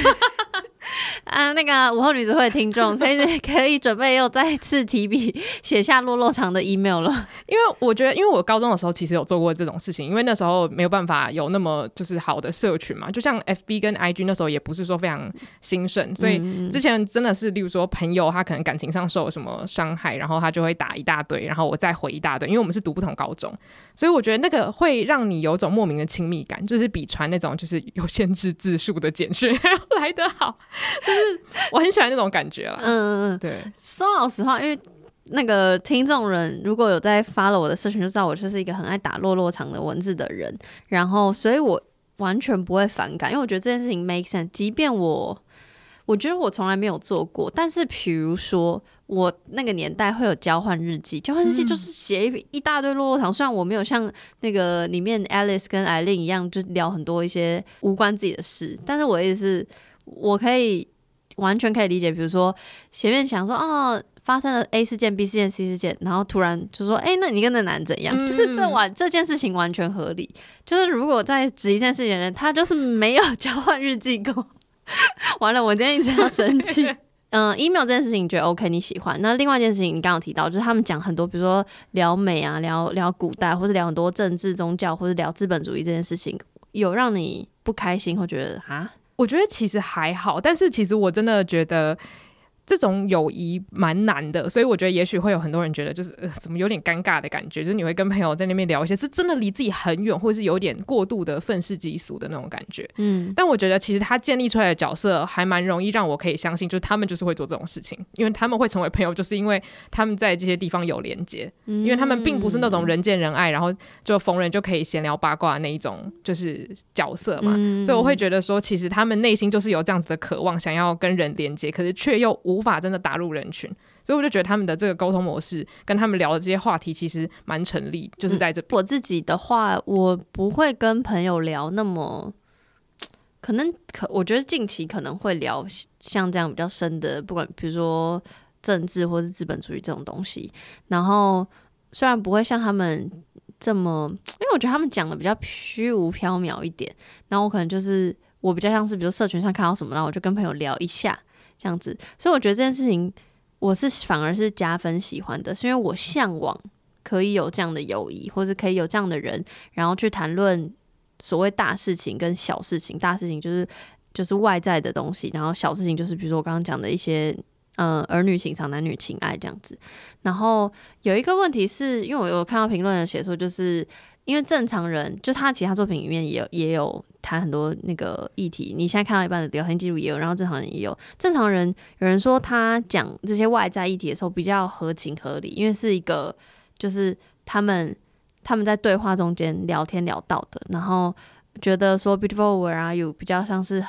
Speaker 1: 啊，那个午后女子会的听众 可以可以准备又再次提笔 写下落落长的 email 了，
Speaker 2: 因为我觉得，因为我高中的时候其实有做过这种事情，因为那时候没有办法有那么就是好的社群嘛，就像 FB 跟 IG 那时候也不是说非常兴盛，所以之前真的是，例如说朋友他可能感情上受了什么伤害，然后他就会打一大堆，然后我再回一大堆，因为我们是读不同高中，所以我觉得那个会让你有种莫名的亲密感，就是比传那种就是有限制字数的简讯 来得好。就是我很喜欢那种感觉了，嗯嗯嗯，对。
Speaker 1: 说老实话，因为那个听众人如果有在发了我的社群，就知道我就是一个很爱打落落长的文字的人，然后所以我完全不会反感，因为我觉得这件事情 make sense。即便我我觉得我从来没有做过，但是比如说我那个年代会有交换日记，交换日记就是写一一大堆落落长，虽然我没有像那个里面 Alice 跟艾琳一样，就聊很多一些无关自己的事，但是我也是。我可以完全可以理解，比如说前面想说哦，发生了 A 事件、B 事件、C 事件，然后突然就说，哎，那你跟那男怎样？就是这完这件事情完全合理。就是如果在指一件事情的人，他就是没有交换日记过。完了，我今天一直要生气。嗯，email 这件事情你觉得 OK，你喜欢。那另外一件事情，你刚刚提到，就是他们讲很多，比如说聊美啊，聊聊古代，或者聊很多政治、宗教，或者聊资本主义这件事情，有让你不开心，或觉得啊？
Speaker 2: 我觉得其实还好，但是其实我真的觉得。这种友谊蛮难的，所以我觉得也许会有很多人觉得就是呃，怎么有点尴尬的感觉，就是你会跟朋友在那边聊一些是真的离自己很远，或者是有点过度的愤世嫉俗的那种感觉。嗯，但我觉得其实他建立出来的角色还蛮容易让我可以相信，就是他们就是会做这种事情，因为他们会成为朋友，就是因为他们在这些地方有连接，因为他们并不是那种人见人爱，然后就逢人就可以闲聊八卦那一种就是角色嘛。所以我会觉得说，其实他们内心就是有这样子的渴望，想要跟人连接，可是却又无。无法真的打入人群，所以我就觉得他们的这个沟通模式，跟他们聊的这些话题，其实蛮成立。就是在这，
Speaker 1: 我自己的话，我不会跟朋友聊那么，可能可我觉得近期可能会聊像这样比较深的，不管比如说政治或是资本主义这种东西。然后虽然不会像他们这么，因为我觉得他们讲的比较虚无缥缈一点。然后我可能就是我比较像是，比如社群上看到什么，然后我就跟朋友聊一下。这样子，所以我觉得这件事情，我是反而是加分喜欢的，是因为我向往可以有这样的友谊，或者可以有这样的人，然后去谈论所谓大事情跟小事情。大事情就是就是外在的东西，然后小事情就是比如说我刚刚讲的一些，嗯，儿女情长、男女情爱这样子。然后有一个问题是因为我有看到评论的写说，就是因为正常人，就他其他作品里面也有也有。谈很多那个议题，你现在看到一半的聊天记录也有，然后正常人也有。正常人有人说他讲这些外在议题的时候比较合情合理，因为是一个就是他们他们在对话中间聊天聊到的，然后觉得说 beautiful where are you 比较像是，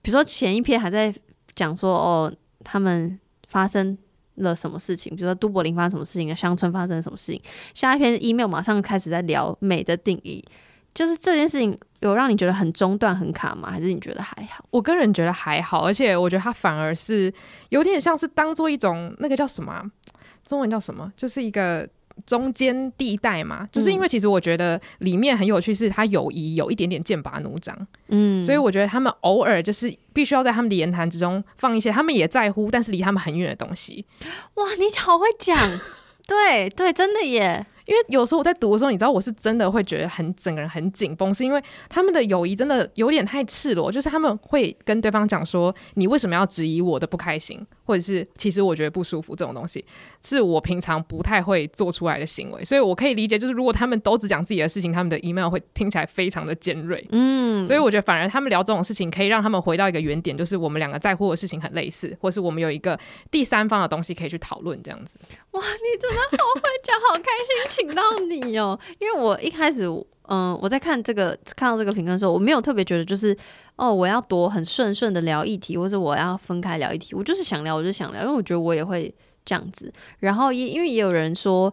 Speaker 1: 比如说前一篇还在讲说哦他们发生了什么事情，比如说都柏林发生什么事情，乡村发生什么事情，下一篇 email 马上开始在聊美的定义。就是这件事情有让你觉得很中断、很卡吗？还是你觉得还好？
Speaker 2: 我个人觉得还好，而且我觉得它反而是有点像是当做一种那个叫什么中文叫什么，就是一个中间地带嘛，就是因为其实我觉得里面很有趣，是他友谊有一点点剑拔弩张，嗯，所以我觉得他们偶尔就是必须要在他们的言谈之中放一些他们也在乎，但是离他们很远的东西。
Speaker 1: 哇，你好会讲，对对，真的耶。
Speaker 2: 因为有时候我在读的时候，你知道我是真的会觉得很整个人很紧绷，是因为他们的友谊真的有点太赤裸，就是他们会跟对方讲说：“你为什么要质疑我的不开心？”或者是“其实我觉得不舒服”这种东西，是我平常不太会做出来的行为，所以我可以理解，就是如果他们都只讲自己的事情，他们的 email 会听起来非常的尖锐。嗯，所以我觉得反而他们聊这种事情，可以让他们回到一个原点，就是我们两个在乎的事情很类似，或是我们有一个第三方的东西可以去讨论这样子。
Speaker 1: 哇，你真的好会讲，好开心。请到你哦，因为我一开始，嗯，我在看这个看到这个评论的时候，我没有特别觉得就是哦，我要多很顺顺的聊议题，或者我要分开聊议题，我就是想聊，我就想聊，因为我觉得我也会这样子。然后也因为也有人说，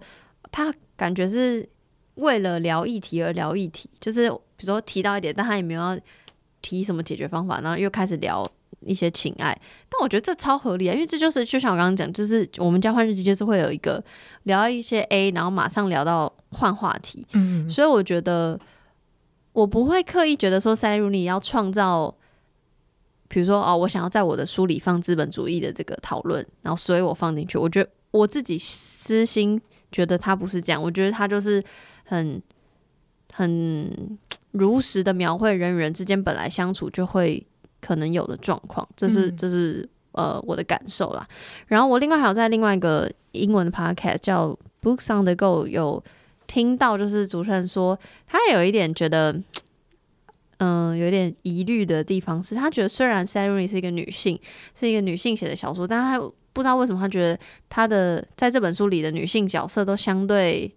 Speaker 1: 他感觉是为了聊议题而聊议题，就是比如说提到一点，但他也没有要提什么解决方法，然后又开始聊。一些情爱，但我觉得这超合理啊，因为这就是就像我刚刚讲，就是我们交换日记就是会有一个聊一些 A，然后马上聊到换话题，嗯，所以我觉得我不会刻意觉得说塞入你要创造，比如说哦，我想要在我的书里放资本主义的这个讨论，然后所以我放进去，我觉得我自己私心觉得他不是这样，我觉得他就是很很 如实的描绘人与人之间本来相处就会。可能有的状况，这是这是呃我的感受啦。然后我另外还有在另外一个英文的 podcast 叫 Books on the Go 有听到，就是主持人说他有一点觉得，嗯，有点疑虑的地方是他觉得虽然 Sally 是一个女性，是一个女性写的小说，但他不知道为什么他觉得他的在这本书里的女性角色都相对。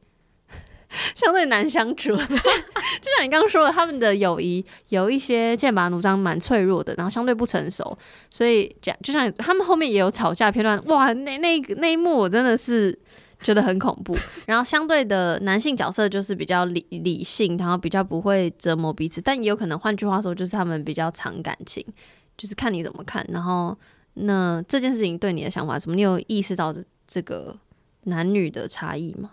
Speaker 1: 相对难相处，就像你刚刚说的，他们的友谊有一些剑拔弩张，蛮脆弱的，然后相对不成熟，所以讲就像他们后面也有吵架片段，哇，那那那一幕我真的是觉得很恐怖。然后相对的男性角色就是比较理理性，然后比较不会折磨彼此，但也有可能换句话说，就是他们比较藏感情，就是看你怎么看。然后那这件事情对你的想法什么？你有意识到这个男女的差异吗？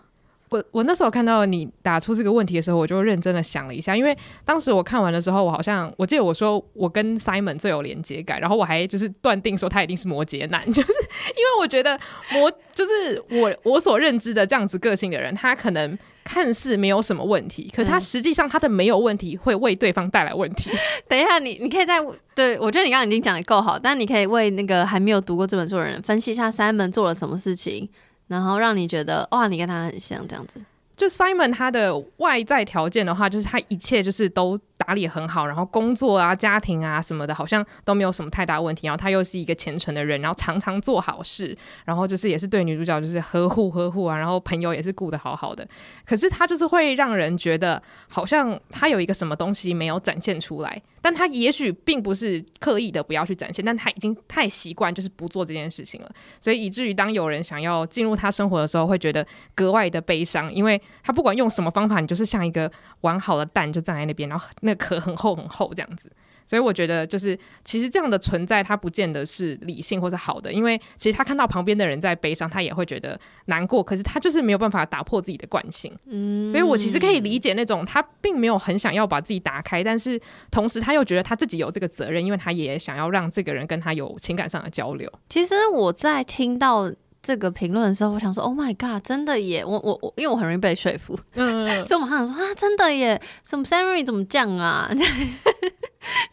Speaker 2: 我我那时候看到你打出这个问题的时候，我就认真的想了一下，因为当时我看完的时候，我好像我记得我说我跟 Simon 最有连接感，然后我还就是断定说他一定是摩羯男，就是因为我觉得摩就是我我所认知的这样子个性的人，他可能看似没有什么问题，可他实际上他的没有问题会为对方带来问题。
Speaker 1: 等一下，你你可以在对我觉得你刚刚已经讲的够好，但你可以为那个还没有读过这本书的人分析一下 Simon 做了什么事情。然后让你觉得哇，你跟他很像这样子。
Speaker 2: 就 Simon 他的外在条件的话，就是他一切就是都打理很好，然后工作啊、家庭啊什么的，好像都没有什么太大问题。然后他又是一个虔诚的人，然后常常做好事，然后就是也是对女主角就是呵护呵护啊，然后朋友也是顾得好好的。可是他就是会让人觉得好像他有一个什么东西没有展现出来。但他也许并不是刻意的不要去展现，但他已经太习惯就是不做这件事情了，所以以至于当有人想要进入他生活的时候，会觉得格外的悲伤，因为他不管用什么方法，你就是像一个完好的蛋就站在那边，然后那壳很厚很厚这样子。所以我觉得，就是其实这样的存在，它不见得是理性或者好的，因为其实他看到旁边的人在悲伤，他也会觉得难过。可是他就是没有办法打破自己的惯性。嗯，所以我其实可以理解那种他并没有很想要把自己打开，但是同时他又觉得他自己有这个责任，因为他也想要让这个人跟他有情感上的交流。
Speaker 1: 其实我在听到。这个评论的时候，我想说，Oh my god，真的耶！我我我，因为我很容易被说服，嗯，所以我马上说啊，真的耶，什么 Siri 怎么这样啊？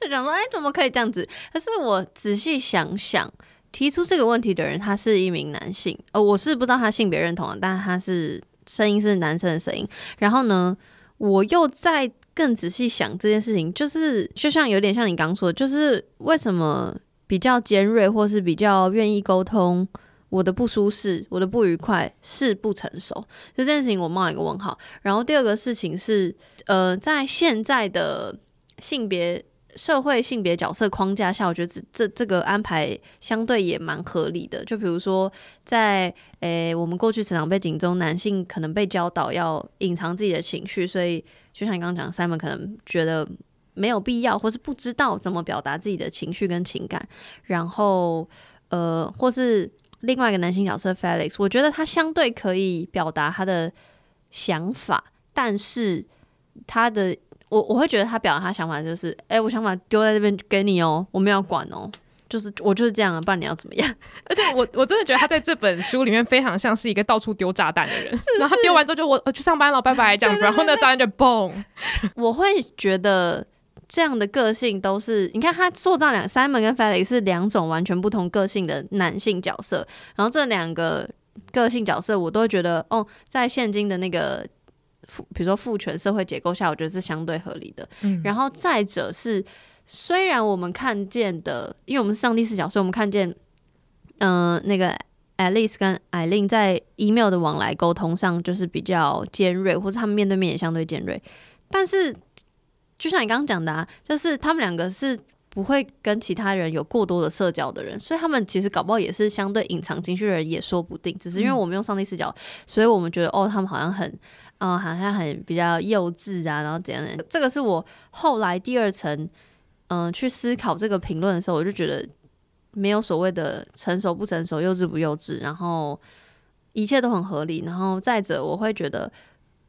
Speaker 1: 就想说，哎，怎么可以这样子？可是我仔细想想，提出这个问题的人，他是一名男性，呃，我是不知道他性别认同，但他是声音是男生的声音。然后呢，我又在更仔细想这件事情，就是就像有点像你刚说，就是为什么比较尖锐，或是比较愿意沟通。我的不舒适，我的不愉快是不成熟，就这件事情我冒一个问号。然后第二个事情是，呃，在现在的性别社会性别角色框架下，我觉得这这这个安排相对也蛮合理的。就比如说，在诶我们过去成长背景中，男性可能被教导要隐藏自己的情绪，所以就像你刚刚讲，Simon 可能觉得没有必要，或是不知道怎么表达自己的情绪跟情感，然后呃，或是。另外一个男性角色 Felix，我觉得他相对可以表达他的想法，但是他的我我会觉得他表达他想法就是，哎、我想法丢在这边给你哦，我没有管哦，就是我就是这样啊，不然你要怎么样？
Speaker 2: 而且我我真的觉得他在这本书里面非常像是一个到处丢炸弹的人，然后丢完之后就我我去上班了，拜拜这样子，然后那炸弹就嘣，
Speaker 1: 我会觉得这样的个性都是，你看他塑造两 Simon 跟 Felix 是两种完全不同个性的男性角色，然后这两个个性角色，我都会觉得，哦，在现今的那个父，比如说父权社会结构下，我觉得是相对合理的。
Speaker 2: 嗯
Speaker 1: 然后再者是，虽然我们看见的，因为我们是上帝视角，所以我们看见，嗯、那个 Alice 跟艾琳在 email 的往来沟通上就是比较尖锐，或者他们面对面也相对尖锐。但是，就像你刚刚讲的啊，就是他们两个是不会跟其他人有过多的社交的人，所以他们其实搞不好也是相对隐藏情绪的人，也说不定。只是因为我们用上帝视角，所以我们觉得哦，他们好像很。嗯，好像很比较幼稚啊，然后怎样的？这个是我后来第二层，嗯、去思考这个评论的时候，我就觉得没有所谓的成熟不成熟、幼稚不幼稚，然后一切都很合理。然后再者，我会觉得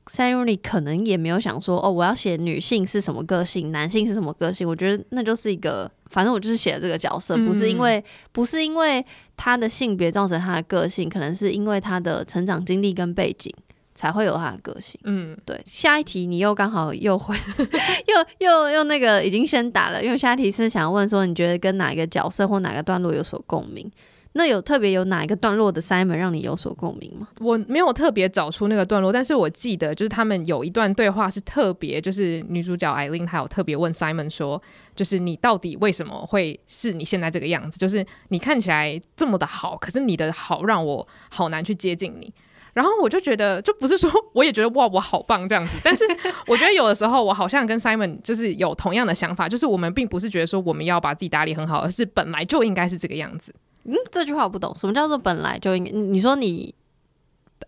Speaker 1: n r y 可能也没有想说，哦，我要写女性是什么个性，男性是什么个性。我觉得那就是一个，反正我就是写了这个角色，不是因为不是因为他的性别造成他的个性，可能是因为他的成长经历跟背景。才会有他的个性。
Speaker 2: 嗯，
Speaker 1: 对，下一题你又刚好又会 又又又那个已经先打了，因为下一题是想问说，你觉得跟哪一个角色或哪个段落有所共鸣？那有特别有哪一个段落的 Simon 让你有所共鸣吗？
Speaker 2: 我没有特别找出那个段落，但是我记得就是他们有一段对话是特别，就是女主角艾琳她有特别问 Simon 说，就是你到底为什么会是你现在这个样子？就是你看起来这么的好，可是你的好让我好难去接近你。然后我就觉得，就不是说我也觉得哇我好棒这样子，但是我觉得有的时候我好像跟 Simon 就是有同样的想法，就是我们并不是觉得说我们要把自己打理很好，而是本来就应该是这个样子。
Speaker 1: 嗯，这句话我不懂，什么叫做本来就应该？你你说你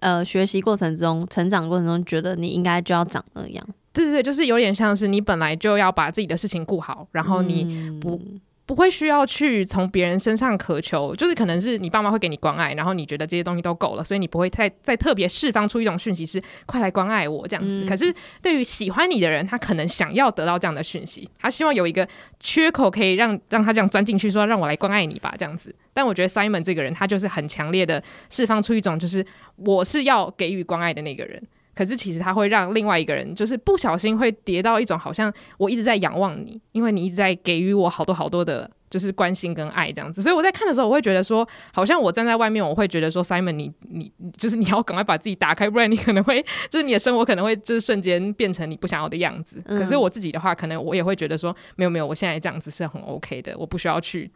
Speaker 1: 呃学习过程中、成长过程中，觉得你应该就要长那样，
Speaker 2: 对对对，就是有点像是你本来就要把自己的事情顾好，然后你
Speaker 1: 嗯
Speaker 2: 不不会需要去从别人身上渴求，就是可能是你爸妈会给你关爱，然后你觉得这些东西都够了，所以你不会再再特别释放出一种讯息是快来关爱我这样子。
Speaker 1: 嗯
Speaker 2: 可是对于喜欢你的人，他可能想要得到这样的讯息，他希望有一个缺口可以让让他这样钻进去，说让我来关爱你吧这样子。但我觉得 Simon 这个人，他就是很强烈的释放出一种就是我是要给予关爱的那个人。可是其实他会让另外一个人，就是不小心会跌到一种好像我一直在仰望你，因为你一直在给予我好多好多的，就是关心跟爱这样子。所以我在看的时候，我会觉得说，好像我站在外面，我会觉得说，Simon，你你你就是你要赶快把自己打开，不然你可能会就是你的生活可能会就是瞬间变成你不想要的样子。
Speaker 1: 嗯
Speaker 2: 可是我自己的话，可能我也会觉得说，没有没有，我现在这样子是很 OK 的，我不需要去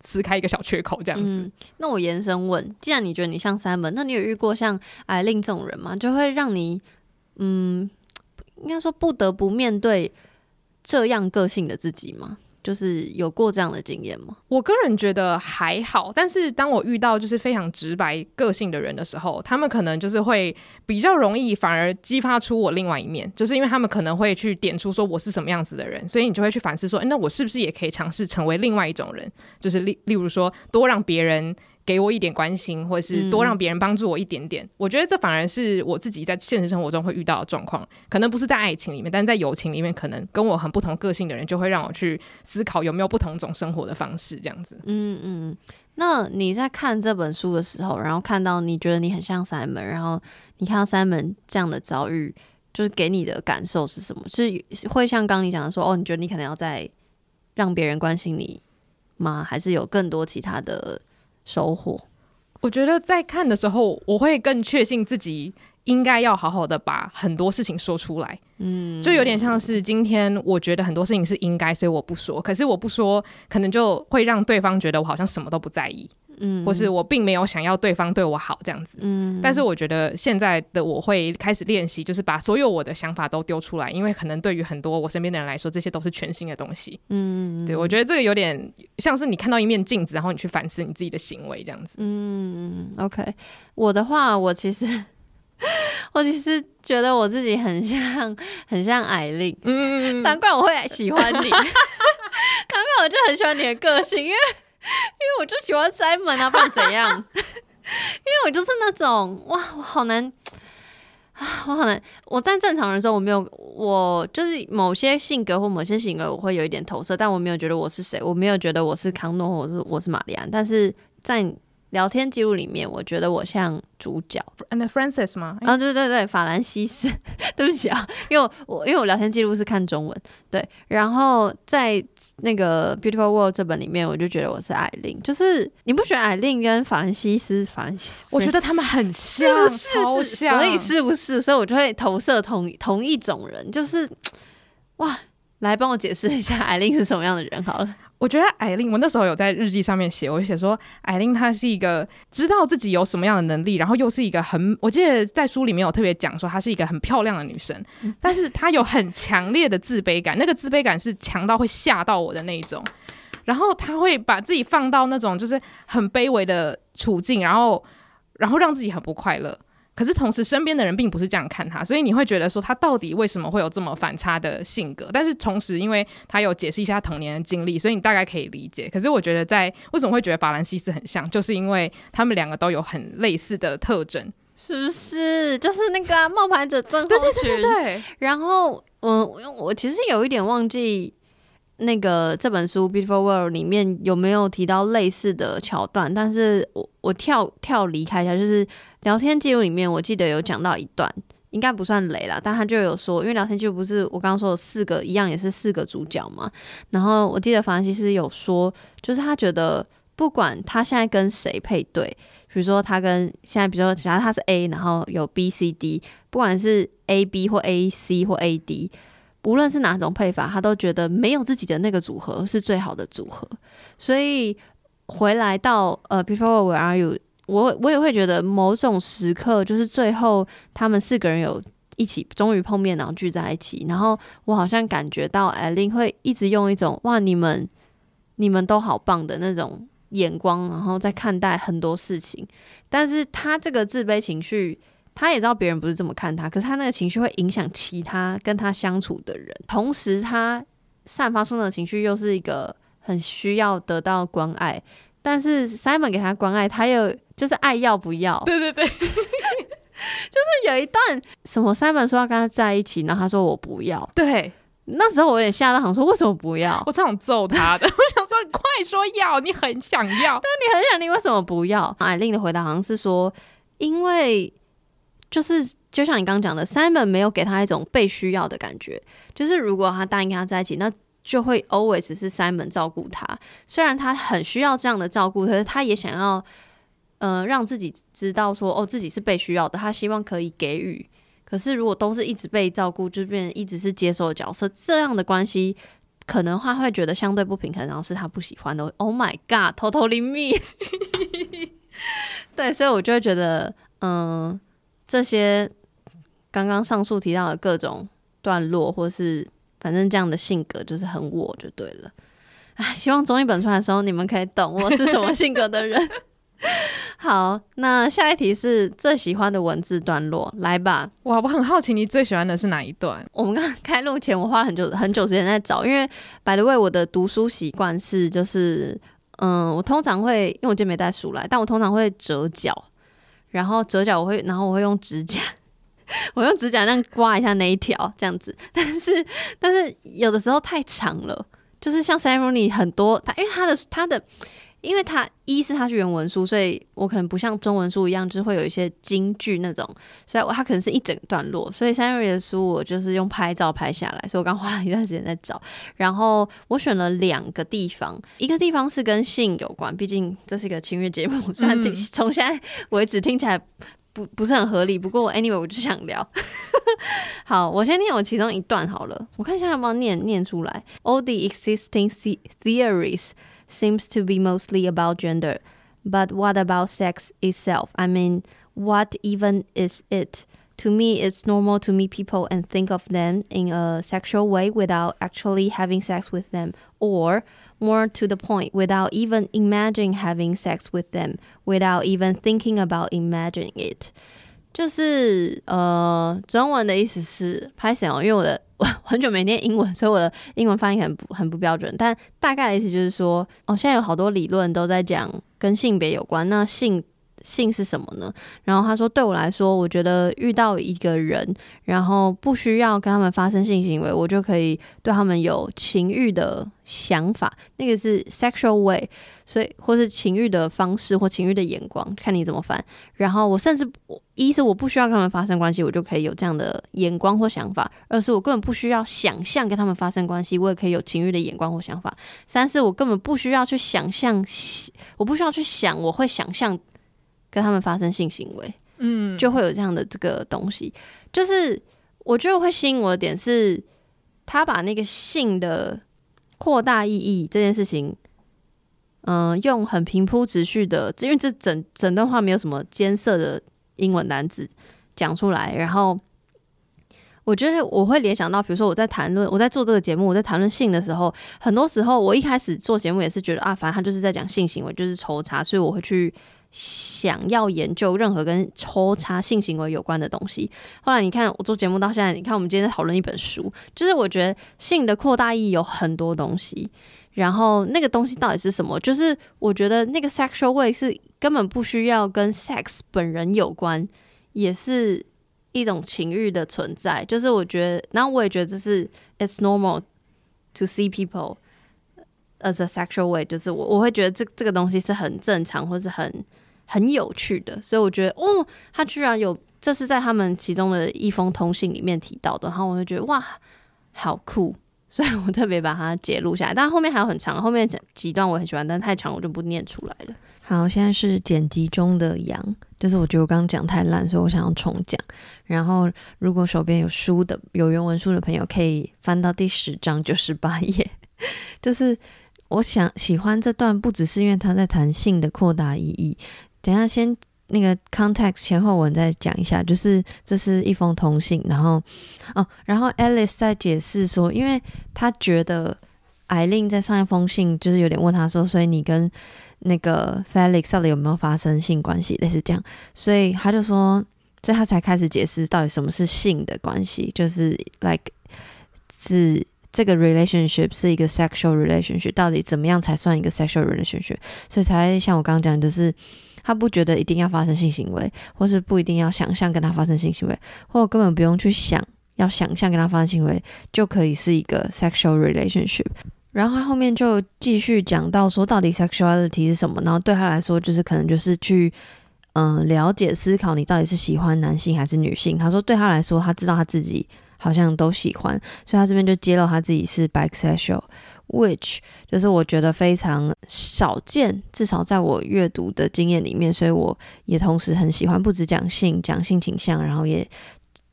Speaker 2: 撕开一个小缺口这样子。
Speaker 1: 那我延伸问，既然你觉得你像三本那你有遇过像艾令这种人吗？就会让你，嗯，应该说不得不面对这样个性的自己吗？就是有过这样的经验吗？
Speaker 2: 我个人觉得还好，但是当我遇到就是非常直白个性的人的时候，他们可能就是会比较容易反而激发出我另外一面，就是因为他们可能会去点出说我是什么样子的人，所以你就会去反思说，诶那我是不是也可以尝试成为另外一种人？就是例例如说多让别人。给我一点关心，或者是多让别人帮助我一点点，我觉得这反而是我自己在现实生活中会遇到的状况。可能不是在爱情里面，但是在友情里面，可能跟我很不同个性的人，就会让我去思考有没有不同种生活的方式，这样子。
Speaker 1: 嗯嗯，那你在看这本书的时候，然后看到你觉得你很像 Simon，然后你看到 Simon 这样的遭遇，就是给你的感受是什么？是是会像刚你讲的说，哦，你觉得你可能要再让别人关心你吗？还是有更多其他的收获？
Speaker 2: 我觉得在看的时候，我会更确信自己应该要好好的把很多事情说出来。
Speaker 1: 嗯，
Speaker 2: 就有点像是今天我觉得很多事情是应该，所以我不说。可是我不说，可能就会让对方觉得我好像什么都不在意，
Speaker 1: 嗯，
Speaker 2: 或是我并没有想要对方对我好这样子。
Speaker 1: 嗯，
Speaker 2: 但是我觉得现在的我会开始练习，就是把所有我的想法都丢出来，因为可能对于很多我身边的人来说，这些都是全新的东西。
Speaker 1: 嗯，
Speaker 2: 对我觉得这个有点像是你看到一面镜子，然后你去反思你自己的行为这样子。
Speaker 1: 嗯，OK，我的话，我其实 我其实觉得我自己很像很像艾琳，
Speaker 2: 嗯，
Speaker 1: 难怪我会喜欢你，难怪我就很喜欢你的个性，因为为我就喜欢 Simon 啊，不然怎样？因为我就是那种哇，我好难啊，我好难。我在正常人的时候，我没有，我就是某些性格或某些行为，我会有一点投射，但我没有觉得我是谁，我没有觉得我是康诺，或者是我是玛丽安，但是在。聊天记录里面，我觉得我像主角
Speaker 2: ，And Francis 吗？
Speaker 1: 啊，对对对，法兰西斯，对不起啊，因为我因为我聊天记录是看中文，对，然后在那个 Beautiful World 这本里面，我就觉得我是艾琳，就是你不觉得艾琳跟法兰西斯，法兰西，
Speaker 2: 我觉得他们很像，
Speaker 1: 是是，所以是不是？所以我就会投射同同一种人，就是哇，来帮我解释一下艾琳是什么样的人好了。
Speaker 2: 我觉得艾琳，我那时候有在日记上面写，我写说艾琳她是一个知道自己有什么样的能力，然后又是一个很，我记得在书里面有特别讲说她是一个很漂亮的女生，但是她有很强烈的自卑感，那个自卑感是强到会吓到我的那一种，然后她会把自己放到那种就是很卑微的处境，然后然后让自己很不快乐。可是同时，身边的人并不是这样看他，所以你会觉得说他到底为什么会有这么反差的性格？但是同时，因为他有解释一下童年的经历，所以你大概可以理解。可是我觉得，在为什么会觉得法兰西斯很像，就是因为他们两个都有很类似的特征，
Speaker 1: 是不是？就是那个冒牌者症候群。
Speaker 2: 对对对对。
Speaker 1: 然后，嗯，我其实有一点忘记。那个这本书《Beautiful World》里面有没有提到类似的桥段？但是我我跳跳离开一下，就是聊天记录里面，我记得有讲到一段，应该不算雷啦，但他就有说，因为聊天记录不是我刚刚说有四个一样，也是四个主角嘛。然后我记得法兰西斯有说，就是他觉得不管他现在跟谁配对，比如说他跟现在，比如说假如他是 A，然后有 B、C、D，不管是 A、B 或 A、C 或 A、D。无论是哪种配法，他都觉得没有自己的那个组合是最好的组合。所以回来到呃，Before Where Are You，我我也会觉得某种时刻就是最后他们四个人有一起终于碰面，然后聚在一起。然后我好像感觉到艾琳会一直用一种哇，你们你们都好棒的那种眼光，然后在看待很多事情。但是他这个自卑情绪。他也知道别人不是这么看他，可是他那个情绪会影响其他跟他相处的人，同时他散发出那个情绪又是一个很需要得到关爱，但是 Simon 给他关爱，他又就是爱要不要？
Speaker 2: 对对对，
Speaker 1: 就是有一段什么 Simon 说要跟他在一起，然后他说我不要。
Speaker 2: 对，
Speaker 1: 那时候我有点吓到，想说为什么不要？
Speaker 2: 我超想揍他的，我想说你快说要，你很想要，
Speaker 1: 但你很想，你为什么不要？艾琳的回答好像是说，因为。就是就像你刚刚讲的，Simon 没有给他一种被需要的感觉。就是如果他答应跟他在一起，那就会 always 是 Simon 照顾他。虽然他很需要这样的照顾，可是他也想要，呃，让自己知道说，哦，自己是被需要的。他希望可以给予。可是如果都是一直被照顾，就变一直是接受的角色，这样的关系可能他会觉得相对不平衡，然后是他不喜欢的。Oh my god，偷偷灵密。对，所以我就会觉得，嗯。这些刚刚上述提到的各种段落，或是反正这样的性格，就是很我就对了。哎，希望中译本出来的时候，你们可以懂我是什么性格的人。好，那下一题是最喜欢的文字段落，来吧。
Speaker 2: 哇，我很好奇你最喜欢的是哪一段？
Speaker 1: 我们刚开录前，我花了很久很久时间在找，因为百的为我的读书习惯是，就是嗯，我通常会，因为我今天没带书来，但我通常会折角。然后折角我会，然后我会用指甲，我用指甲这样刮一下那一条，这样子。但是，但是有的时候太长了，就是像 ceremony 很多，它因为它的它的。因为它一是它是原文书，所以我可能不像中文书一样，就是会有一些京剧那种，所以它可能是一整段落。所以三瑞的书我就是用拍照拍下来，所以我刚花了一段时间在找。然后我选了两个地方，一个地方是跟性有关，毕竟这是一个情乐节目，虽然从现在为止听起来不不是很合理，不过 anyway 我就想聊。好，我先念我其中一段好了，我看一下要不要念念出来。All the existing theories. seems to be mostly about gender. But what about sex itself? I mean, what even is it? To me, it's normal to meet people and think of them in a sexual way without actually having sex with them, or more to the point, without even imagining having sex with them, without even thinking about imagining it. 就是呃，中文的意思是拍谁哦？因为我的 我 很久没念英文，所以我的英文发音很不很不标准。但大概的意思就是说，哦，现在有好多理论都在讲跟性别有关。那性性是什么呢？然后他说，对我来说，我觉得遇到一个人，然后不需要跟他们发生性行为，我就可以对他们有情欲的想法，那个是 sexual way，所以或是情欲的方式或情欲的眼光，看你怎么翻。然后我甚至一是我不需要跟他们发生关系，我就可以有这样的眼光或想法；二是我根本不需要想象跟他们发生关系，我也可以有情欲的眼光或想法；三是我根本不需要去想象，我不需要去想，我会想象。跟他们发生性行为，嗯，就会有这样的这个东西。就是我觉得会吸引我的点是，他把那个性的扩大意义这件事情，嗯，用很平铺直叙的，因为这整整段话没有什么艰涩的英文单词讲出来。然后我觉得我会联想到，比如说我在谈论我在做这个节目，我在谈论性的时候，很多时候我一开始做节目也是觉得啊，反正他就是在讲性行为，就是抽查，所以我会去。想要研究任何跟抽查性行为有关的东西。后来你看我做节目到现在，你看我们今天在讨论一本书，就是我觉得性的扩大意义有很多东西。然后那个东西到底是什么？就是我觉得那个 sexual way 是根本不需要跟 sex 本人有关，也是一种情欲的存在。就是我觉得，然后我也觉得这是 it's normal to see people as a sexual way，就是我我会觉得这这个东西是很正常或是很。很有趣的，所以我觉得哦，他居然有，这是在他们其中的一封通信里面提到的，然后我就觉得哇，好酷，所以我特别把它截录下来。但后面还有很长，后面几段我很喜欢，但太长我就不念出来了。好，现在是剪辑中的羊，就是我觉得我刚刚讲太烂，所以我想要重讲。然后如果手边有书的有原文书的朋友，可以翻到第十章九十八页，就是我想喜欢这段，不只是因为他在谈性的扩大意义。等下，先那个 context 前后文再讲一下，就是这是一封通信，然后哦，然后 Alice 在解释说，因为他觉得艾琳在上一封信就是有点问他说，所以你跟那个 Felix 到底有没有发生性关系，类似这样，所以他就说，所以他才开始解释到底什么是性的关系，就是 like 是这个 relationship 是一个 sexual relationship，到底怎么样才算一个 sexual relationship，所以才像我刚刚讲，就是。他不觉得一定要发生性行为，或是不一定要想象跟他发生性行为，或根本不用去想要想象跟他发生行为就可以是一个 sexual relationship。然后他后面就继续讲到说，到底 sexuality 是什么？然后对他来说，就是可能就是去嗯了解、思考你到底是喜欢男性还是女性。他说对他来说，他知道他自己好像都喜欢，所以他这边就揭露他自己是 bisexual。Which 就是我觉得非常少见，至少在我阅读的经验里面，所以我也同时很喜欢不止讲性、讲性倾向，然后也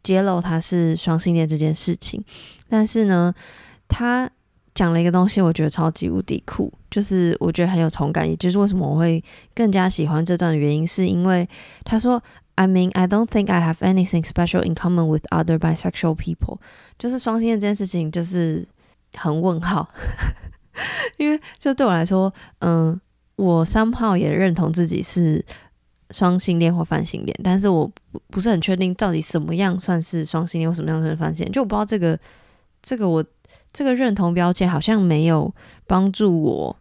Speaker 1: 揭露他是双性恋这件事情。但是呢，他讲了一个东西，我觉得超级无敌酷，就是我觉得很有同感，也就是为什么我会更加喜欢这段的原因，是因为他说：“I mean, I don't think I have anything special in common with other bisexual people。”就是双性恋这件事情，就是。很问号，因为就对我来说，嗯，我三炮也认同自己是双性恋或泛性恋，但是我不不是很确定到底什么样算是双性恋或什么样算是泛性恋，就我不知道这个这个我这个认同标签好像没有帮助我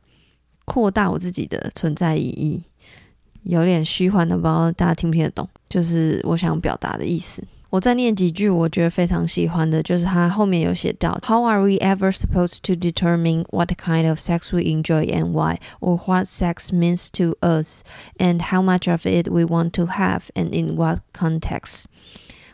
Speaker 1: 扩大我自己的存在意义，有点虚幻的，不知道大家听不听得懂，就是我想表达的意思。我再念几句，我觉得非常喜欢的，就是他后面有写到，How are we ever supposed to determine what kind of sex we enjoy and why, or what sex means to us, and how much of it we want to have, and in what context?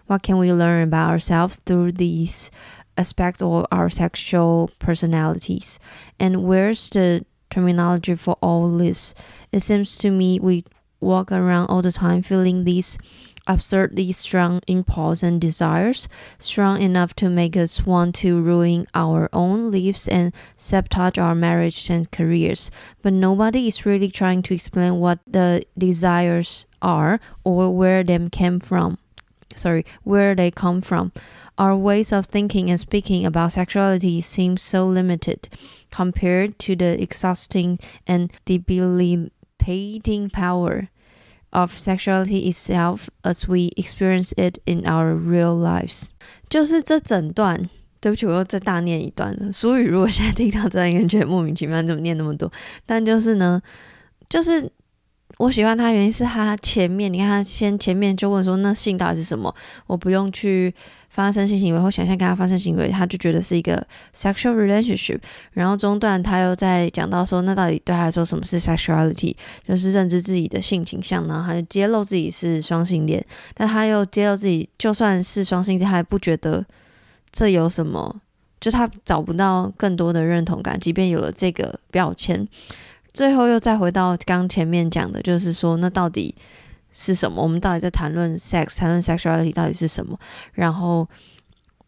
Speaker 1: What can we learn about ourselves through these aspects of our sexual personalities? And where's the terminology for all this? It seems to me we walk around all the time feeling these absurdly strong impulse and desires, strong enough to make us want to ruin our own lives and sabotage our marriage and careers. But nobody is really trying to explain what the desires are or where them came from. Sorry, where they come from. Our ways of thinking and speaking about sexuality seem so limited compared to the exhausting and debilitating power of sexuality itself as we experience it in our real lives，就是这整段对不起，我又再大念一段了。俗语如果现在听到这段，应该觉得莫名其妙，怎么念那么多？但就是呢，就是我喜欢他原因是他前面，你看他先前面就问说，那性到底是什么？我不用去发生性行为或想象跟他发生行为，他就觉得是一个 sexual relationship。然后中段他又在讲到说，那到底对他来说什么是 sexuality？就是认知自己的性倾向呢？他就揭露自己是双性恋，但他又揭露自己就算是双性恋，他也不觉得。这有什么？就他找不到更多的认同感，即便有了这个标签，最后又再回到刚前面讲的，就是说，那到底是什么？我们到底在谈论 sex，谈论 sexuality 到底是什么？然后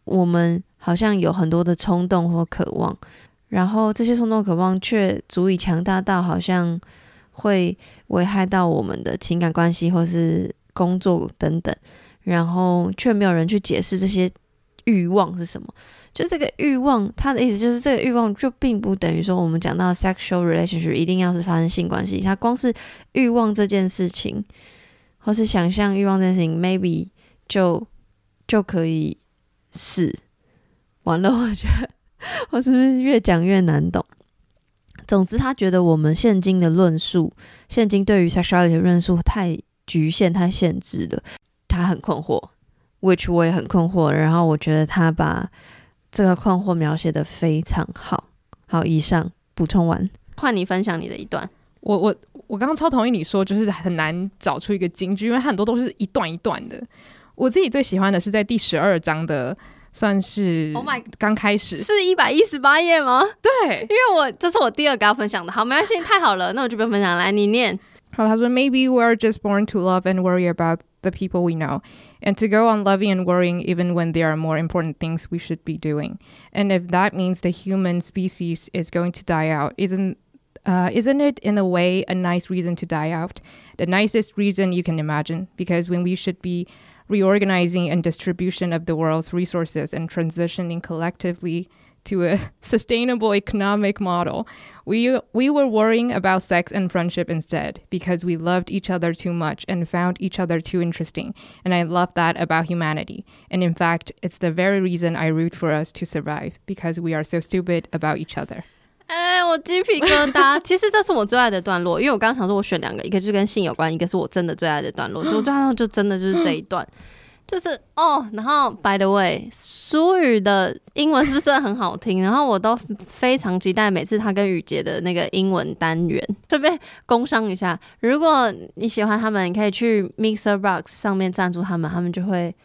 Speaker 1: 我们好像有很多的冲动或渴望，然后这些冲动渴望却足以强大到好像会危害到我们的情感关系或是工作等等，然后却没有人去解释这些。欲望是什么？就这个欲望，他的意思就是这个欲望就并不等于说我们讲到 sexual relationship 一定要是发生性关系。它光是欲望这件事情，或是想象欲望这件事情，maybe 就就可以是完了。我觉得我是不是越讲越难懂？总之，他觉得我们现今的论述，现今对于 sexuality 的论述太局限、太限制了，他很困惑。which 我也很困惑，然后我觉得他把这个困惑描写的非常好。好，以上补充完，换你分享你的一段。
Speaker 2: 我我我刚刚超同意你说，就是很难找出一个金句，因为很多都是一段一段的。我自己最喜欢的是在第十二章的，算是
Speaker 1: Oh my，
Speaker 2: 刚开始
Speaker 1: 是一百一十八页吗？
Speaker 2: 对，
Speaker 1: 因为我这是我第二个要分享的。好，没关系，太好了，那我就不用分享。来，你念。
Speaker 2: 好，他说，Maybe we're just born to love and worry about the people we know. and to go on loving and worrying even when there are more important things we should be doing. And if that means the human species is going to die out, isn't uh, isn't it in a way a nice reason to die out? The nicest reason you can imagine, because when we should be reorganizing and distribution of the world's resources and transitioning collectively to a sustainable economic model. We we were worrying about sex and friendship instead because we loved each other too much and found each other too interesting. And I love that about humanity. And in fact, it's the very reason I root for us to survive because we are so stupid about each other.
Speaker 1: 哎，我鸡皮疙瘩。其实这是我最爱的段落，因为我刚刚想说，我选两个，一个就跟性有关，一个是我真的最爱的段落。我最爱就真的就是这一段。就是哦，然后 by the way，苏语的英文是不是很好听？然后我都非常期待每次他跟雨杰的那个英文单元。这边 工商一下，如果你喜欢他们，你可以去 Mixer Box 上面赞助他们，他们就会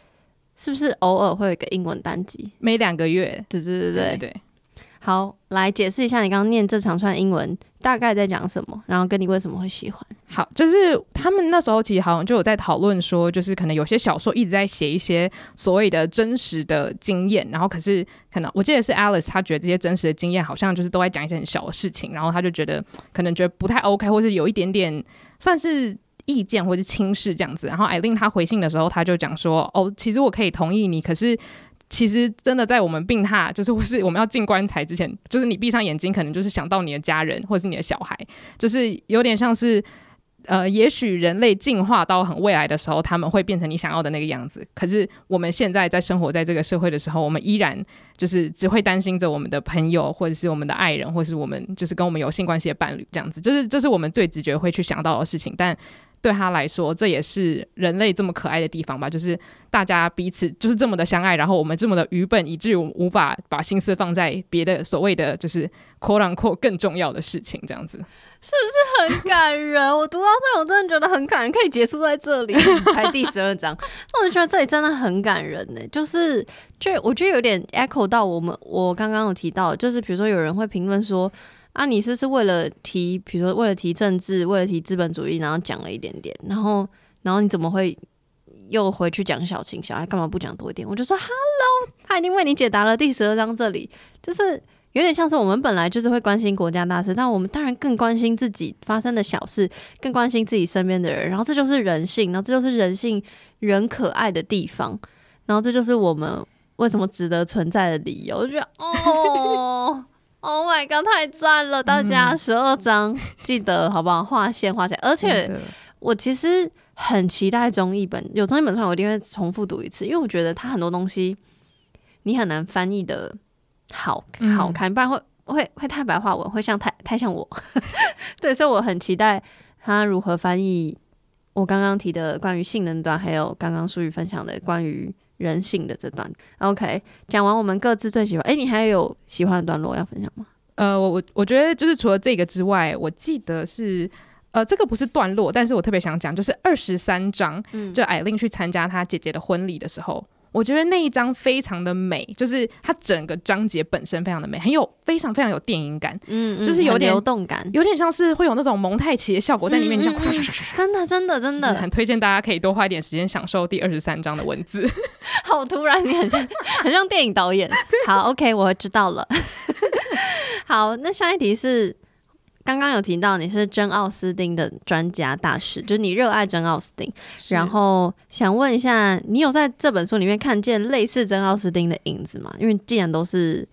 Speaker 1: 是不是偶尔会有一个英文单集？
Speaker 2: 每两个月？
Speaker 1: 对对对
Speaker 2: 对对。
Speaker 1: 好，来解释一下你刚刚念这长串英文大概在讲什么，然后跟你为什么会喜欢。
Speaker 2: 好，就是他们那时候其实好像就有在讨论说，就是可能有些小说一直在写一些所谓的真实的经验，然后可是可能我记得是 Alice，他觉得这些真实的经验好像就是都在讲一些很小的事情，然后他就觉得可能觉得不太 OK，或是有一点点算是意见或是轻视这样子。然后艾琳他回信的时候，他就讲说，哦，其实我可以同意你，可是。其实真的在我们病榻，就是或是我们要进棺材之前，就是你闭上眼睛，可能就是想到你的家人或是你的小孩，就是有点像是，呃，也许人类进化到很未来的时候，他们会变成你想要的那个样子。可是我们现在在生活在这个社会的时候，我们依然就是只会担心着我们的朋友，或者是我们的爱人，或是我们就是跟我们有性关系的伴侣这样子，就是这是我们最直觉会去想到的事情，但。对他来说，这也是人类这么可爱的地方吧？就是大家彼此就是这么的相爱，然后我们这么的愚笨，以至于我们无法把心思放在别的所谓的就是 “quote unquote” 更重要的事情，这样子
Speaker 1: 是不是很感人？我读到这，我真的觉得很感人，可以结束在这里，才第十二章，那我就觉得这里真的很感人呢。就是，就我觉得有点 echo 到我们我刚刚有提到，就是比如说有人会评论说。啊，你是不是为了提，比如说为了提政治，为了提资本主义，然后讲了一点点，然后，然后你怎么会又回去讲小情小爱？干嘛不讲多一点？我就说，Hello，他已经为你解答了第十二章，这里就是有点像是我们本来就是会关心国家大事，但我们当然更关心自己发生的小事，更关心自己身边的人，然后这就是人性，然后这就是人性人可爱的地方，然后这就是我们为什么值得存在的理由。我就觉得，哦。Oh my god，太赞了！大家十二章记得好不好？划线划起来。而且我其实很期待中译本，有中译本出来，我一定会重复读一次，因为我觉得它很多东西你很难翻译的好
Speaker 2: 嗯
Speaker 1: 好看，不然会会会太白话文，会像太太像我。对，所以我很期待他如何翻译我刚刚提的关于性能端，还有刚刚淑宇分享的关于人性的这段。OK，讲完我们各自最喜欢，哎、你还有喜欢的段落要分享吗？
Speaker 2: 呃，我我我觉得就是除了这个之外，我记得是呃，这个不是段落，但是我特别想讲，就是二十三章，
Speaker 1: 嗯
Speaker 2: 就艾琳去参加她姐姐的婚礼的时候。我觉得那一章非常的美，就是它整个章节本身非常的美，很有非常非常有电影感，
Speaker 1: 嗯很
Speaker 2: 就是有点
Speaker 1: 流动感，
Speaker 2: 有点像是会有那种蒙太奇的效果在里面，你像
Speaker 1: 嗯嗯嗯真的真的真的
Speaker 2: 就是很推荐大家可以多花一点时间享受第二十三章的文字。
Speaker 1: 好突然，你很像很像电影导演。好，OK，我知道了。好，那下一题是刚刚有提到你是真奥斯汀的专家大使，就是你热爱真奥斯汀。然后想问一下，你有在这本书里面看见类似真奥斯汀的影子吗？因为既然都是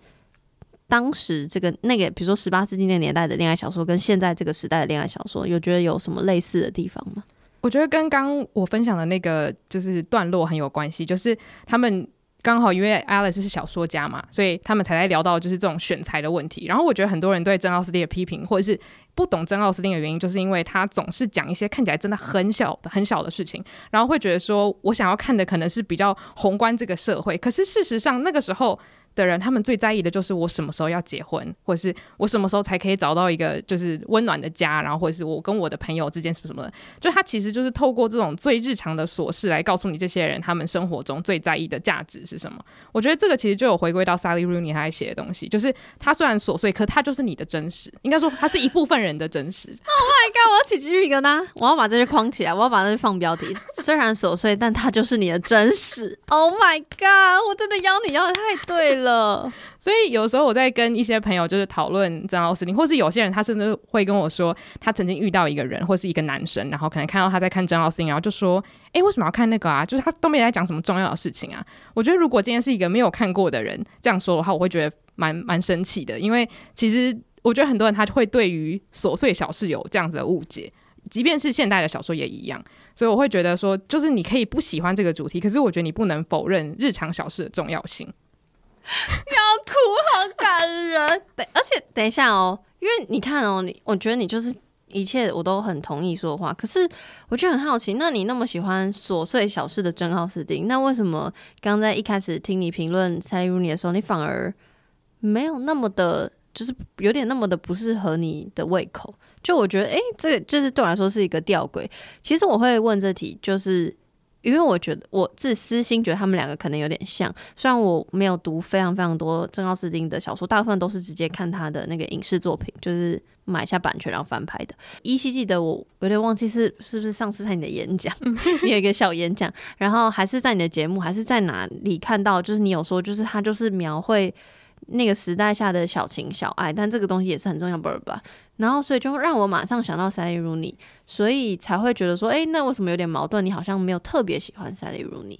Speaker 1: 当时这个那个，比如说十八世纪那个年代的恋爱小说，跟现在这个时代的恋爱小说，有觉得有什么类似的地方吗？
Speaker 2: 我觉得跟刚我分享的那个就是段落很有关系，就是他们刚好因为 Alice 是小说家嘛，所以他们才在聊到就是这种选材的问题。然后我觉得很多人对珍奥斯汀的批评，或者是不懂珍奥斯汀的原因，就是因为他总是讲一些看起来真的很小的很小的事情，然后会觉得说我想要看的可能是比较宏观这个社会，可是事实上那个时候。的人，他们最在意的就是我什么时候要结婚，或者是我什么时候才可以找到一个就是温暖的家，然后或者是我跟我的朋友之间什么什么的，就他其实就是透过这种最日常的琐事来告诉你这些人他们生活中最在意的价值是什么。我觉得这个其实就有回归到 Sally Rooney 他写的东西，就是他虽然琐碎，可他就是你的真实，应该说他是一部分人的真实。Oh my god！
Speaker 1: 我要起鸡皮疙瘩，我要把这些框起来，我要把这些放标题。虽然琐碎，但它就是你的真实。Oh my god！我真的邀你邀的太对了。
Speaker 2: 了所以有时候我在跟一些朋友就是讨论珍奥斯汀，或是有些人他甚至会跟我说，他曾经遇到一个人或是一个男生，然后可能看到他在看珍奥斯汀，然后就说：“诶，为什么要看那个啊？就是他都没有在讲什么重要的事情啊。”我觉得如果今天是一个没有看过的人这样说的话，我会觉得蛮蛮生气的，因为其实我觉得很多人他会对于琐碎小事有这样子的误解。即便是现代的小说也一样，所以我会觉得说，就是你可以不喜欢这个主题，可是我觉得你不能否认日常小事的重要性。
Speaker 1: 要哭，好感人。对，而且等一下哦，因为你看哦，你我觉得你就是一切我都很同意说的话，可是我就很好奇，那你那么喜欢琐碎小事的真奥斯汀，那为什么刚在一开始听你评论塞入你的时候，你反而没有那么的，就是有点那么的不适合你的胃口？就我觉得，诶，这个就是对我来说是一个吊诡。其实我会问这题，就是。因为我觉得我自私心觉得他们两个可能有点像，虽然我没有读非常非常多珍奥斯汀的小说，大部分都是直接看他的那个影视作品，就是买下版权然后翻拍的。依稀记得我有点忘记是是不是上次在你的演讲，你有一个小演讲，然后还是在你的节目，还是在哪里看到，就是你有说，就是他就是描绘那个时代下的小情小爱，但这个东西也是很重要，不是吧？然后所以就让我马上想到 Sally Rooney，所以才会觉得说，诶，那为什么有点矛盾？你好像没有特别喜欢 Sally Rooney。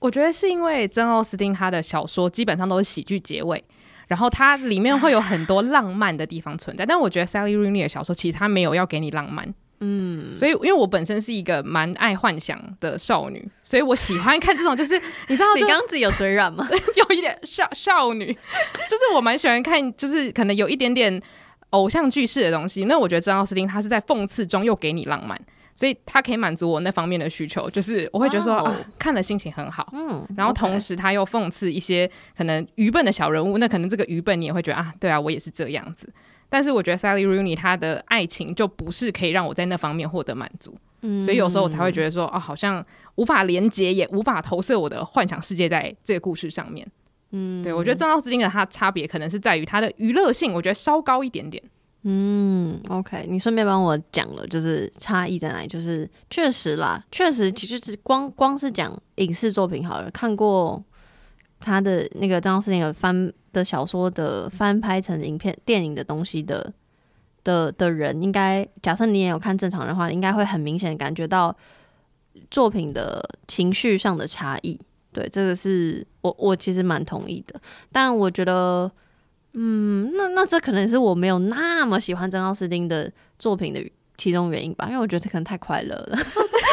Speaker 2: 我觉得是因为珍奥斯汀他的小说基本上都是喜剧结尾，然后它里面会有很多浪漫的地方存在，但我觉得 Sally Rooney 的小说其实他没有要给你浪漫。嗯，所以因为我本身是一个蛮爱幻想的少女，所以我喜欢看这种，就是你知道，
Speaker 1: 你
Speaker 2: 就
Speaker 1: 刚刚自己有嘴软吗？
Speaker 2: 有一点少少女，就是我蛮喜欢看，就是可能有一点点偶像剧式的东西。那我觉得珍奥斯汀他是在讽刺中又给你浪漫，所以他可以满足我那方面的需求，就是我会觉得说、啊，看了心情很好。
Speaker 1: 嗯，
Speaker 2: 然后同时他又讽刺一些可能愚笨的小人物，那可能这个愚笨你也会觉得啊，对啊，我也是这样子。但是我觉得 Sally Rooney 她的爱情就不是可以让我在那方面获得满足，
Speaker 1: 嗯
Speaker 2: 所以有时候我才会觉得说，哦，好像无法连接，也无法投射我的幻想世界在这个故事上面。
Speaker 1: 嗯
Speaker 2: 对我觉得郑奥斯汀的他差别可能是在于他的娱乐性，我觉得稍高一点点。
Speaker 1: 嗯，OK，你顺便帮我讲了，就是差异在哪里？就是确实啦，确实其实只光光是讲影视作品好了，看过他的那个张奥斯汀的翻的小说的翻拍成影片、电影的东西的的的人，应该假设你也有看正常人的话，应该会很明显感觉到作品的情绪上的差异。对，这个是我我其实蛮同意的，但我觉得。嗯，那那这可能是我没有那么喜欢珍奥斯汀的作品的其中原因吧，因为我觉得这可能太快乐了。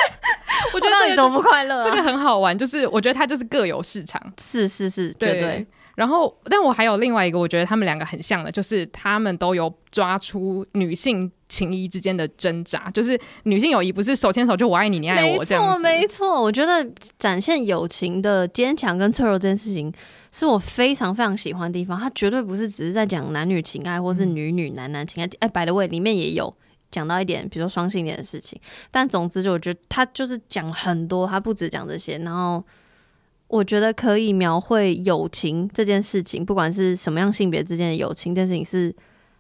Speaker 2: 我觉得这个
Speaker 1: 到底多不快乐、啊？
Speaker 2: 这个很好玩，就是我觉得它就是各有市场。
Speaker 1: 是是是，绝对。
Speaker 2: 然后，但我还有另外一个，我觉得他们两个很像的，就是他们都有抓出女性情谊之间的挣扎，就是女性友谊不是手牵手就我爱你，你爱我这样
Speaker 1: 没错，没错。我觉得展现友情的坚强跟脆弱这件事情，是我非常非常喜欢的地方。它绝对不是只是在讲男女情爱，或是女女男男情爱。哎，百的位里面也有讲到一点，比如说双性恋的事情。但总之，就我觉得他就是讲很多，他不止讲这些，然后。我觉得可以描绘友情这件事情，不管是什么样性别之间的友情，这件事情是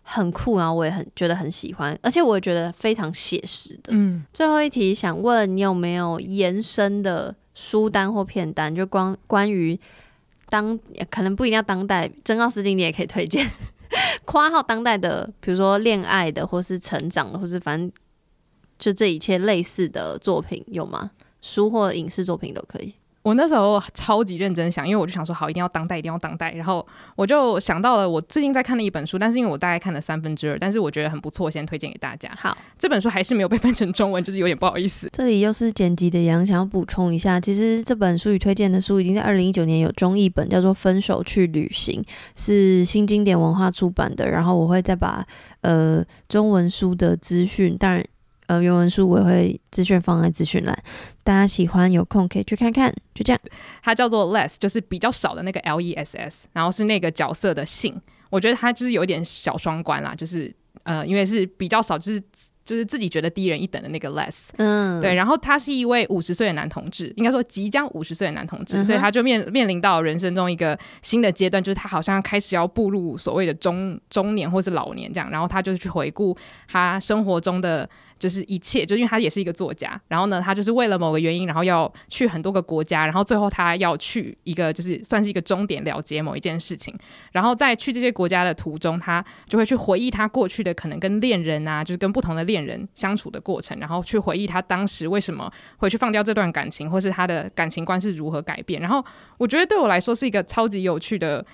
Speaker 1: 很酷，然后我也很觉得很喜欢，而且我也觉得非常写实的。嗯，最后一题想问你有没有延伸的书单或片单，就光关于当可能不一定要当代，真奥斯汀你也可以推荐，括号当代的，比如说恋爱的，或是成长的，或是反正就这一切类似的作品有吗？书或影视作品都可以。
Speaker 2: 我那时候超级认真想，因为我就想说，好，一定要当代，一定要当代。然后我就想到了我最近在看的一本书，但是因为我大概看了三分之二，但是我觉得很不错，先推荐给大家。
Speaker 1: 好，
Speaker 2: 这本书还是没有被翻成中文，就是有点不好意思。
Speaker 1: 这里又是剪辑的杨，想要补充一下，其实这本书与推荐的书已经在二零一九年有中译本，叫做《分手去旅行》，是新经典文化出版的。然后我会再把呃中文书的资讯，当然。呃，原文书我也会资讯放在资讯栏，大家喜欢有空可以去看看。就这样，
Speaker 2: 它叫做 less，就是比较少的那个 L E S S，然后是那个角色的姓。我觉得它就是有点小双关啦，就是呃，因为是比较少，就是就是自己觉得低人一等的那个 less。嗯，对。然后他是一位五十岁的男同志，应该说即将五十岁的男同志，所以他就面面临到人生中一个新的阶段，就是他好像开始要步入所谓的中中年或是老年这样。然后他就去回顾他生活中的。就是一切，就因为他也是一个作家，然后呢，他就是为了某个原因，然后要去很多个国家，然后最后他要去一个就是算是一个终点了结某一件事情，然后在去这些国家的途中，他就会去回忆他过去的可能跟恋人啊，就是跟不同的恋人相处的过程，然后去回忆他当时为什么会去放掉这段感情，或是他的感情观是如何改变。然后我觉得对我来说是一个超级有趣的。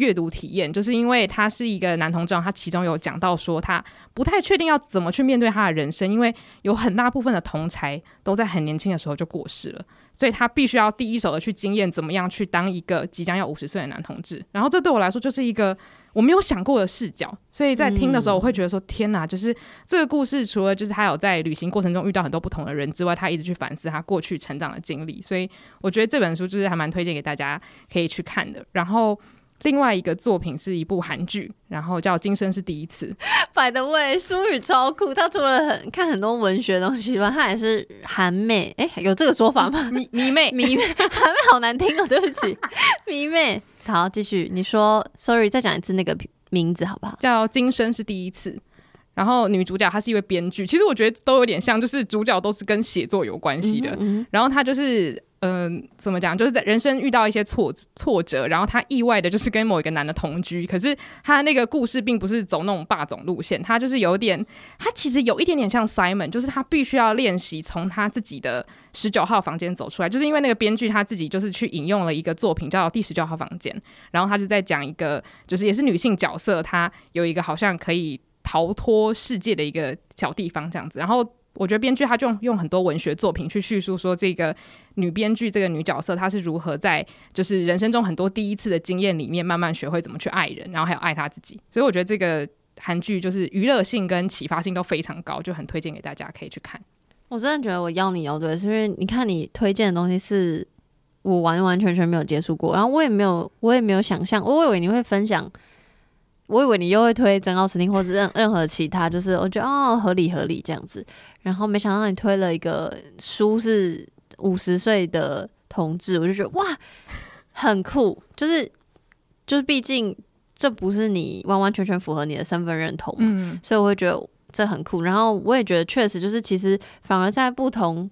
Speaker 2: 阅读体验，就是因为他是一个男同志，他其中有讲到说，他不太确定要怎么去面对他的人生，因为有很大部分的同才都在很年轻的时候就过世了，所以他必须要第一手的去经验怎么样去当一个即将要五十岁的男同志。然后这对我来说就是一个我没有想过的视角，所以在听的时候我会觉得说，天哪！就是这个故事除了就是他有在旅行过程中遇到很多不同的人之外，他一直去反思他过去成长的经历，所以我觉得这本书就是还蛮推荐给大家可以去看的。然后。另外一个作品是一部韩剧，然后叫《今生是第一次》。
Speaker 1: By the way，舒宇超酷，他除了很看很多文学东西吧，他也是韩妹。哎，有这个说法吗？
Speaker 2: 迷迷妹，
Speaker 1: 迷妹，韩妹好难听哦，对不起，迷妹。好，继续，你说，Sorry，再讲一次那个名字好不好？
Speaker 2: 叫《今生是第一次》。然后女主角她是一位编剧，其实我觉得都有点像，就是主角都是跟写作有关系的。然后她就是。嗯，怎么讲？就是在人生遇到一些挫挫折，然后他意外的就是跟某一个男的同居。可是他那个故事并不是走那种霸总路线，他就是有点，他其实有一点点像 Simon，就是他必须要练习从他自己的十九号房间走出来。就是因为那个编剧他自己就是去引用了一个作品叫《第十九号房间》，然后他就在讲一个，就是也是女性角色，她有一个好像可以逃脱世界的一个小地方这样子，然后。我觉得编剧他就用很多文学作品去叙述说这个女编剧这个女角色她是如何在就是人生中很多第一次的经验里面慢慢学会怎么去爱人，然后还有爱她自己。所以我觉得这个韩剧就是娱乐性跟启发性都非常高，就很推荐给大家可以去看。
Speaker 1: 我真的觉得我要你要对，是因为你看你推荐的东西是我完完全全没有接触过，然后我也没有我也没有想象，我以为你会分享。我以为你又会推真奥斯汀或者任任何其他，就是我觉得哦合理合理这样子，然后没想到你推了一个书是五十岁的同志，我就觉得哇很酷，就是就是毕竟这不是你完完全全符合你的身份认同嘛，所以我会觉得这很酷。然后我也觉得确实就是其实反而在不同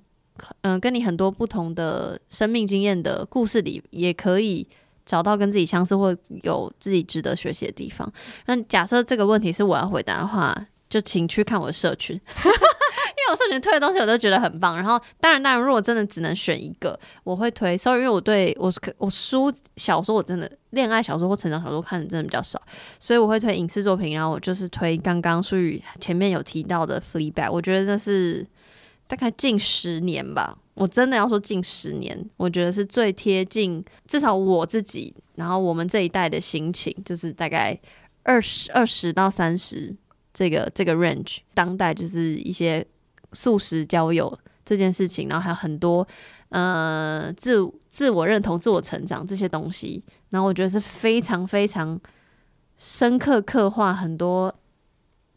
Speaker 1: 嗯跟你很多不同的生命经验的故事里也可以。找到跟自己相似或有自己值得学习的地方。那假设这个问题是我要回答的话，就请去看我的社群，因为我社群推的东西我都觉得很棒。然后，当然，当然，如果真的只能选一个，我会推。Sorry，因为我对我我书小说我真的恋爱小说或成长小说看的真的比较少，所以我会推影视作品。然后我就是推刚刚苏宇前面有提到的《Fleabag》，我觉得那是大概近十年吧。我真的要说近十年，我觉得是最贴近至少我自己，然后我们这一代的心情，就是大概二十二十到三十这个这个 range，当代就是一些素食交友这件事情，然后还有很多呃自自我认同、自我成长这些东西，然后我觉得是非常非常深刻刻画很多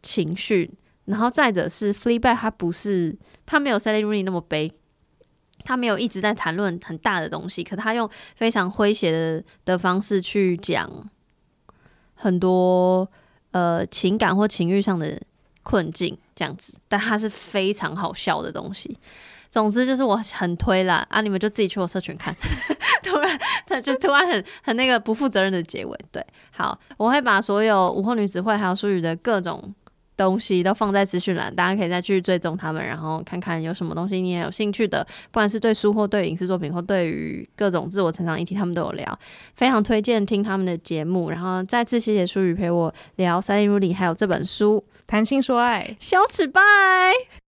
Speaker 1: 情绪，然后再者是 Fleabag，它不是它没有 Sally Rooney 那么悲。他没有一直在谈论很大的东西，可他用非常诙谐的的方式去讲很多呃情感或情欲上的困境，这样子，但他是非常好笑的东西。总之就是我很推啦啊，你们就自己去我社群看。突然，他就突然很很那个不负责任的结尾。对，好，我会把所有午后女子会还有淑语的各种。东西都放在资讯栏，大家可以再去追踪他们，然后看看有什么东西你也有兴趣的，不管是对书或对影视作品或对于各种自我成长议题，他们都有聊，非常推荐听他们的节目。然后再次谢谢舒雨陪我聊《三丽如里》，还有这本书《
Speaker 2: 谈情说爱》，
Speaker 1: 小尺拜。